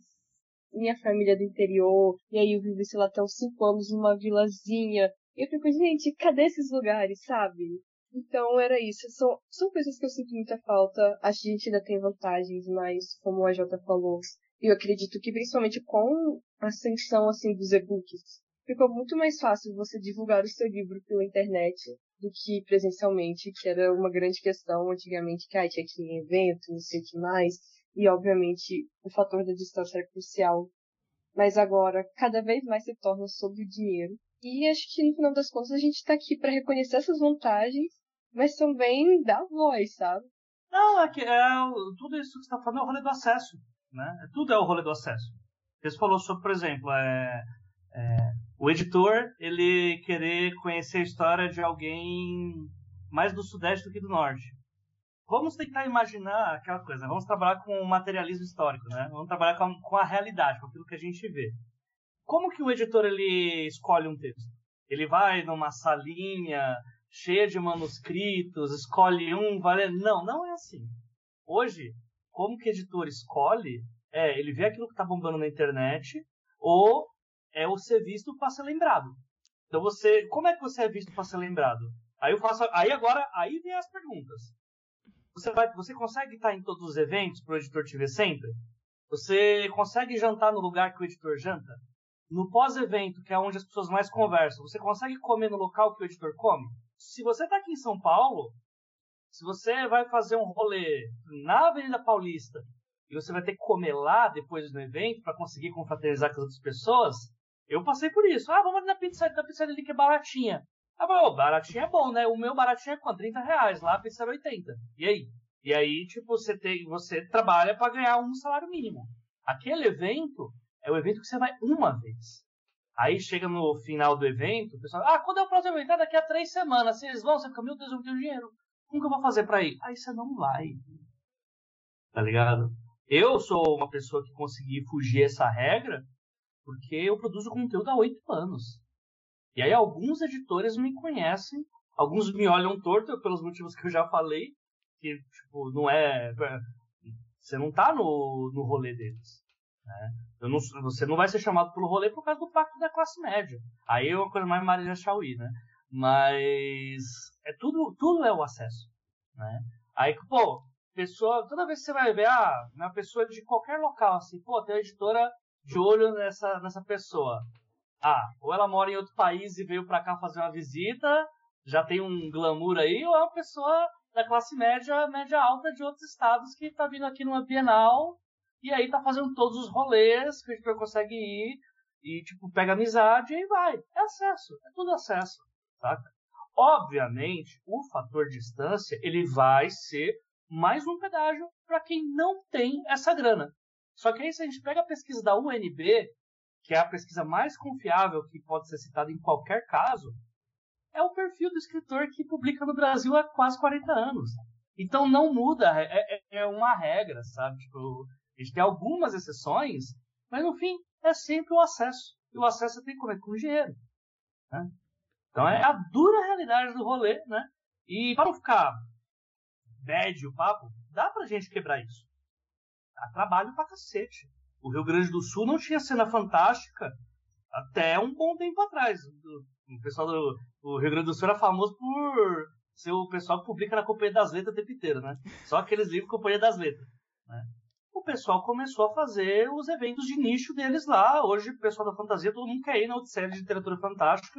minha família é do interior, e aí eu vivi, sei lá, até uns 5 anos numa vilazinha e eu fico, gente, cadê esses lugares, sabe? Então era isso. São, são coisas que eu sinto muita falta. Acho que a gente ainda tem vantagens, mas como a Jota falou, eu acredito que principalmente com a ascensão assim dos e-books, ficou muito mais fácil você divulgar o seu livro pela internet do que presencialmente, que era uma grande questão antigamente, que ah, tinha que ir em evento, não sei o que mais. E obviamente o fator da distância era crucial. Mas agora, cada vez mais se torna sobre o dinheiro. E acho que no final das contas a gente tá aqui para reconhecer essas vantagens, mas também dar voz, sabe? Não, é que é, tudo isso que você tá falando é o rolê do acesso, né? Tudo é o rolê do acesso. Você falou sobre, por exemplo, é, é, o editor ele querer conhecer a história de alguém mais do sudeste do que do norte. Vamos tentar imaginar aquela coisa. Vamos trabalhar com o materialismo histórico, né? Vamos trabalhar com a, com a realidade, com aquilo que a gente vê. Como que o editor ele escolhe um texto? Ele vai numa salinha cheia de manuscritos, escolhe um, vale... Não, não é assim. Hoje, como que o editor escolhe? É, ele vê aquilo que está bombando na internet ou é o ser visto para ser lembrado. Então você, como é que você é visto para ser lembrado? Aí eu faço, aí agora, aí vem as perguntas. Você vai, você consegue estar em todos os eventos para o editor te ver sempre? Você consegue jantar no lugar que o editor janta? No pós-evento, que é onde as pessoas mais conversam, você consegue comer no local que o editor come? Se você está aqui em São Paulo, se você vai fazer um rolê na Avenida Paulista e você vai ter que comer lá depois do evento para conseguir confraternizar com as outras pessoas, eu passei por isso. Ah, vamos na pizza, na pizzaria ali que é baratinha. Ah, oh, baratinha é bom, né? O meu baratinho é quanto? 30 reais, lá a pizza era 80. E aí? E aí, tipo, você tem, você trabalha para ganhar um salário mínimo. Aquele evento, é o evento que você vai uma vez. Aí chega no final do evento, o pessoal, ah, quando é o próximo evento? Ah, daqui a três semanas. Vocês vão? Você fica, meu Deus, eu não tenho dinheiro. Como que eu vou fazer pra ir? Aí você não vai. Tá ligado? Eu sou uma pessoa que consegui fugir essa regra porque eu produzo conteúdo há oito anos. E aí alguns editores me conhecem, alguns me olham torto pelos motivos que eu já falei, que, tipo, não é... Você não tá no, no rolê deles. Né? Não, você não vai ser chamado pelo rolê por causa do pacto da classe média. Aí é uma coisa mais Maria Chauí, né? Mas é tudo, tudo é o acesso, né? Aí, pô, pessoa, toda vez que você vai ver, ah, uma pessoa de qualquer local, assim, pô, tem uma editora de olho nessa, nessa pessoa. Ah, ou ela mora em outro país e veio pra cá fazer uma visita, já tem um glamour aí, ou é uma pessoa da classe média, média alta de outros estados que tá vindo aqui numa Bienal e aí tá fazendo todos os rolês que a gente consegue ir. E, tipo, pega amizade e vai. É acesso. É tudo acesso. Saca? Obviamente, o fator distância, ele vai ser mais um pedágio para quem não tem essa grana. Só que aí, se a gente pega a pesquisa da UNB, que é a pesquisa mais confiável que pode ser citada em qualquer caso, é o perfil do escritor que publica no Brasil há quase 40 anos. Então não muda, é, é, é uma regra, sabe? Tipo, a gente tem algumas exceções, mas no fim é sempre o acesso. E o acesso tem que comer com dinheiro. Né? Então é a dura realidade do rolê, né? E para não ficar bad o papo, dá pra gente quebrar isso. Dá trabalho pra cacete. O Rio Grande do Sul não tinha cena fantástica até um bom tempo atrás. O pessoal do o Rio Grande do Sul era famoso por ser o pessoal que publica na Companhia das Letras o tempo inteiro, né? Só aqueles livros Companhia das Letras. Né? O pessoal começou a fazer os eventos de nicho deles lá. Hoje, o pessoal da fantasia, todo mundo quer ir na Odisseia de Literatura Fantástica,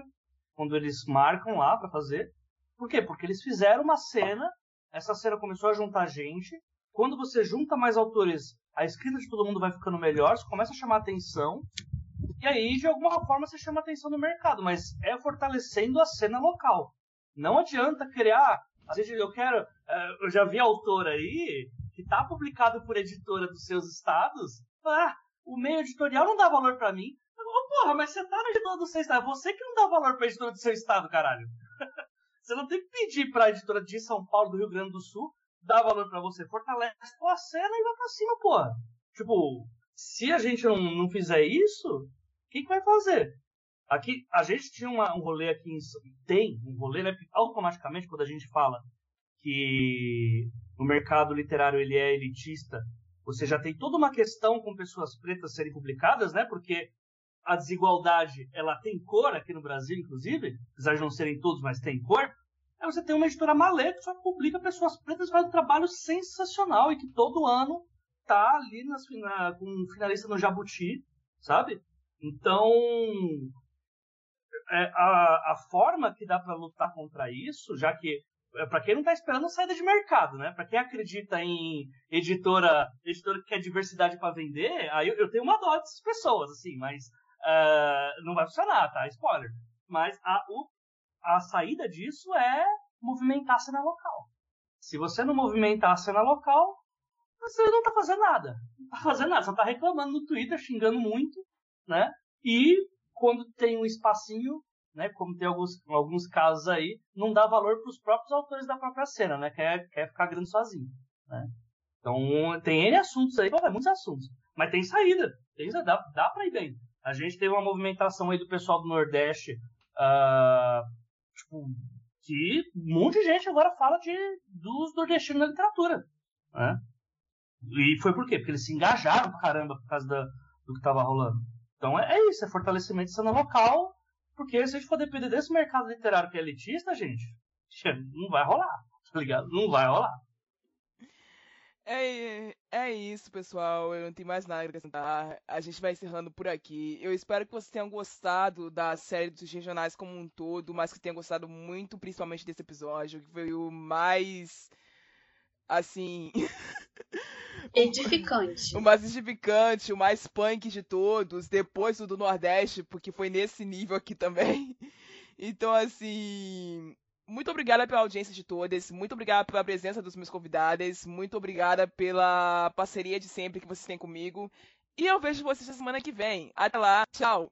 quando eles marcam lá para fazer. Por quê? Porque eles fizeram uma cena, essa cena começou a juntar gente. Quando você junta mais autores, a escrita de todo mundo vai ficando melhor, você começa a chamar atenção. E aí, de alguma forma, você chama atenção no mercado, mas é fortalecendo a cena local. Não adianta criar. Às vezes eu quero. Eh, eu já vi autor aí que está publicado por editora dos seus estados. Ah, o meio editorial não dá valor para mim. porra, mas você tá no editora do seu estado. É você que não dá valor pra editora do seu estado, caralho. você não tem que pedir pra editora de São Paulo, do Rio Grande do Sul, dar valor para você. Fortalece a cena e vai pra cima, porra. Tipo, se a gente não, não fizer isso, quem que vai fazer? Aqui, a gente tinha uma, um rolê aqui em, tem um rolê, né? Automaticamente, quando a gente fala que o mercado literário ele é elitista, você já tem toda uma questão com pessoas pretas serem publicadas, né? Porque a desigualdade, ela tem cor aqui no Brasil, inclusive, apesar de não serem todos, mas tem cor. Aí você tem uma editora maleta que só publica pessoas pretas faz um trabalho sensacional e que todo ano tá ali nas, na, com finalista no Jabuti, sabe? Então, é, a, a forma que dá para lutar contra isso, já que para quem não está esperando saída de mercado, né? Para quem acredita em editora, editora que quer diversidade para vender, aí eu, eu, tenho uma dó dessas pessoas, assim, mas uh, não vai funcionar, tá? Spoiler. Mas a, o, a saída disso é movimentar a cena local. Se você não movimentar a cena local, você não está fazendo nada. Não tá fazendo nada, você está reclamando no Twitter, xingando muito, né? E quando tem um espacinho, né, como tem alguns, alguns casos aí, não dá valor para os próprios autores da própria cena, né? Quer, quer ficar grande sozinho, né? Então, tem N assuntos aí, muitos assuntos. Mas tem saída, tem, dá, dá para ir bem. A gente teve uma movimentação aí do pessoal do Nordeste, uh, tipo, que um monte de gente agora fala de, dos nordestinos na literatura, né? E foi por quê? Porque eles se engajaram pra caramba por causa da, do que tava rolando. Então é, é isso, é fortalecimento de cena local, porque se a gente for depender desse mercado literário que é elitista, gente, não vai rolar, tá ligado? Não vai rolar. É, é isso, pessoal. Eu não tenho mais nada a acrescentar. A gente vai encerrando por aqui. Eu espero que vocês tenham gostado da série dos regionais como um todo, mas que tenham gostado muito, principalmente desse episódio, que foi o mais. Assim. Edificante. o mais edificante, o mais punk de todos, depois do do Nordeste, porque foi nesse nível aqui também. Então, assim, muito obrigada pela audiência de todas, muito obrigada pela presença dos meus convidados, muito obrigada pela parceria de sempre que vocês têm comigo. E eu vejo vocês na semana que vem. Até lá, tchau!